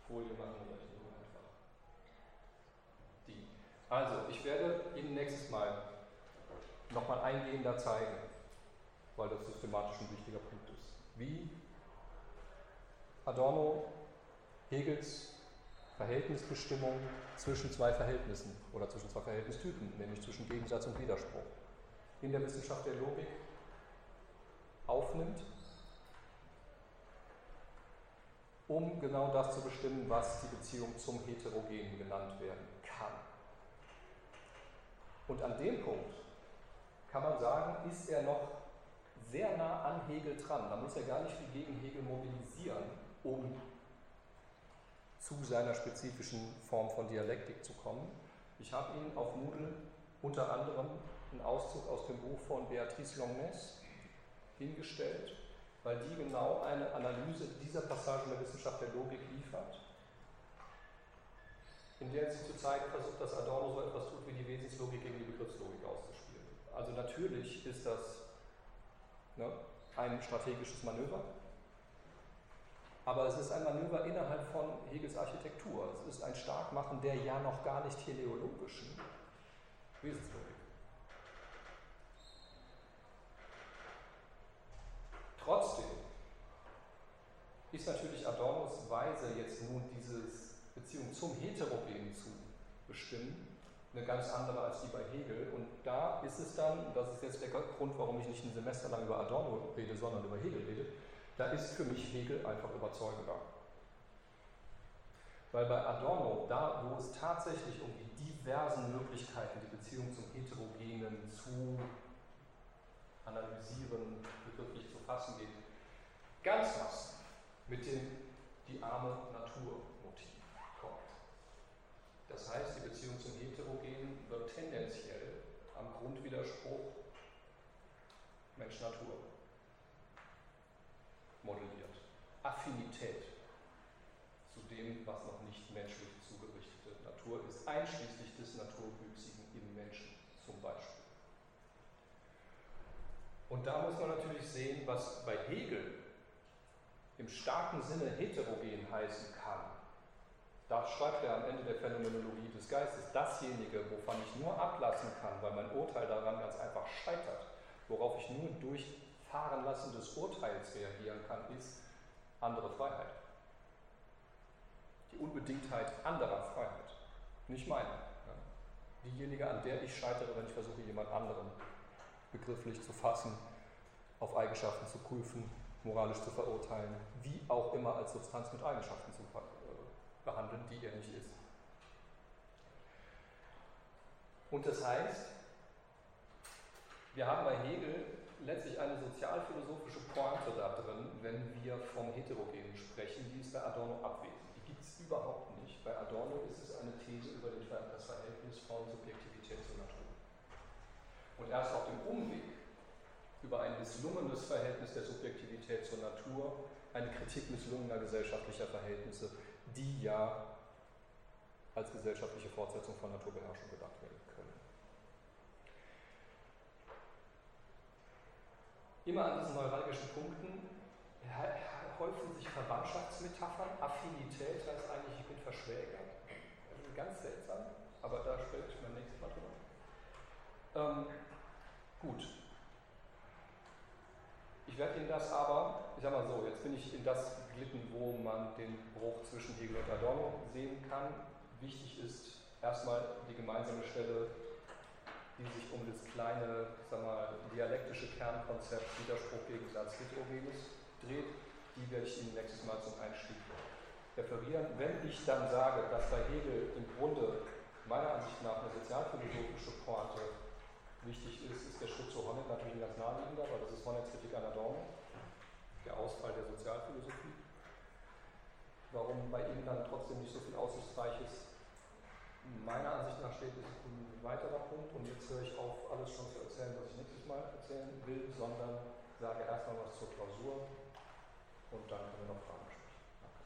Folie machen, oder ich nehme einfach die. Also, ich werde Ihnen nächstes Mal nochmal eingehender zeigen, weil das systematisch ein wichtiger Punkt ist. Wie Adorno Hegels Verhältnisbestimmung zwischen zwei Verhältnissen oder zwischen zwei Verhältnistypen, nämlich zwischen Gegensatz und Widerspruch, in der Wissenschaft der Logik aufnimmt, um genau das zu bestimmen, was die Beziehung zum Heterogenen genannt werden kann. Und an dem Punkt kann man sagen, ist er noch sehr nah an Hegel dran. Da muss er gar nicht viel gegen Hegel mobilisieren, um zu seiner spezifischen Form von Dialektik zu kommen. Ich habe Ihnen auf Moodle unter anderem einen Auszug aus dem Buch von Beatrice Longness hingestellt, weil die genau eine Analyse dieser Passagen der Wissenschaft der Logik liefert, in der sie zu zeigen versucht, dass Adorno so etwas tut wie die Wesenslogik gegen die Begriffslogik auszuspielen. Also natürlich ist das ne, ein strategisches Manöver, aber es ist ein Manöver innerhalb von Hegels Architektur. Es ist ein Starkmachen der ja noch gar nicht teleologischen Wesenslogik. Trotzdem ist natürlich Adornos Weise, jetzt nun diese Beziehung zum Heterogenen zu bestimmen, eine ganz andere als die bei Hegel. Und da ist es dann, das ist jetzt der Grund, warum ich nicht ein Semester lang über Adorno rede, sondern über Hegel rede, da ist für mich Hegel einfach überzeugender. Weil bei Adorno, da wo es tatsächlich um die diversen Möglichkeiten, die Beziehung zum Heterogenen zu analysieren, begrifflich zu fassen geht, ganz massiv mit dem die arme Natur-Motiv kommt. Das heißt, die Beziehung zum Heterogenen wird tendenziell am Grundwiderspruch Mensch-Natur modelliert. Affinität zu dem, was noch nicht menschlich zugerichtete Natur ist, einschließlich des Naturwüchsigen im Menschen zum Beispiel. Und da muss man natürlich sehen, was bei Hegel im starken Sinne heterogen heißen kann. Da schreibt er am Ende der Phänomenologie des Geistes, dasjenige, wovon ich nur ablassen kann, weil mein Urteil daran ganz einfach scheitert, worauf ich nur durch Fahren lassen des Urteils reagieren kann, ist andere Freiheit. Die Unbedingtheit anderer Freiheit, nicht meine. Diejenige, an der ich scheitere, wenn ich versuche, jemand anderen begrifflich zu fassen, auf Eigenschaften zu prüfen, moralisch zu verurteilen, wie auch immer als Substanz mit Eigenschaften zu äh, behandeln, die er nicht ist. Und das heißt, wir haben bei Hegel letztlich eine sozialphilosophische Pointe da drin, wenn wir vom Heterogenen sprechen, die ist bei Adorno abwesend. Die gibt es überhaupt nicht. Bei Adorno ist es eine These über das Verhältnis von Subjektivität zur Natur. Und erst auf dem Umweg über ein misslungenes Verhältnis der Subjektivität zur Natur, eine Kritik misslungener gesellschaftlicher Verhältnisse, die ja als gesellschaftliche Fortsetzung von Naturbeherrschung gedacht werden können. Immer an diesen neuralgischen Punkten häufen sich Verwandtschaftsmetaphern. Affinität heißt eigentlich, ich bin verschwägert. Das ist ganz seltsam, aber da spreche ich beim nächsten Mal drüber. Ähm, gut, ich werde Ihnen das aber, ich sage mal so, jetzt bin ich in das geglitten, wo man den Bruch zwischen Hegel und Adorno sehen kann. Wichtig ist erstmal die gemeinsame Stelle, die sich um das kleine, sag mal, dialektische Kernkonzept Widerspruch, Gegensatz, Heterogenes dreht. Die werde ich Ihnen nächstes Mal zum Einstieg referieren. Wenn ich dann sage, dass bei Hegel im Grunde meiner Ansicht nach eine sozialphilosophische Pointe wichtig ist, ist der Schritt zu Honnet natürlich ein ganz naheliegender, weil das ist Honnets Kritik an Adorno, der Ausfall der Sozialphilosophie. Warum bei ihm dann trotzdem nicht so viel Aussichtsreiches meiner Ansicht nach steht, es ein weiterer Punkt und jetzt höre ich auf, alles schon zu erzählen, was ich nächstes Mal erzählen will, sondern sage erstmal was zur Klausur und dann können wir noch Fragen stellen. Danke.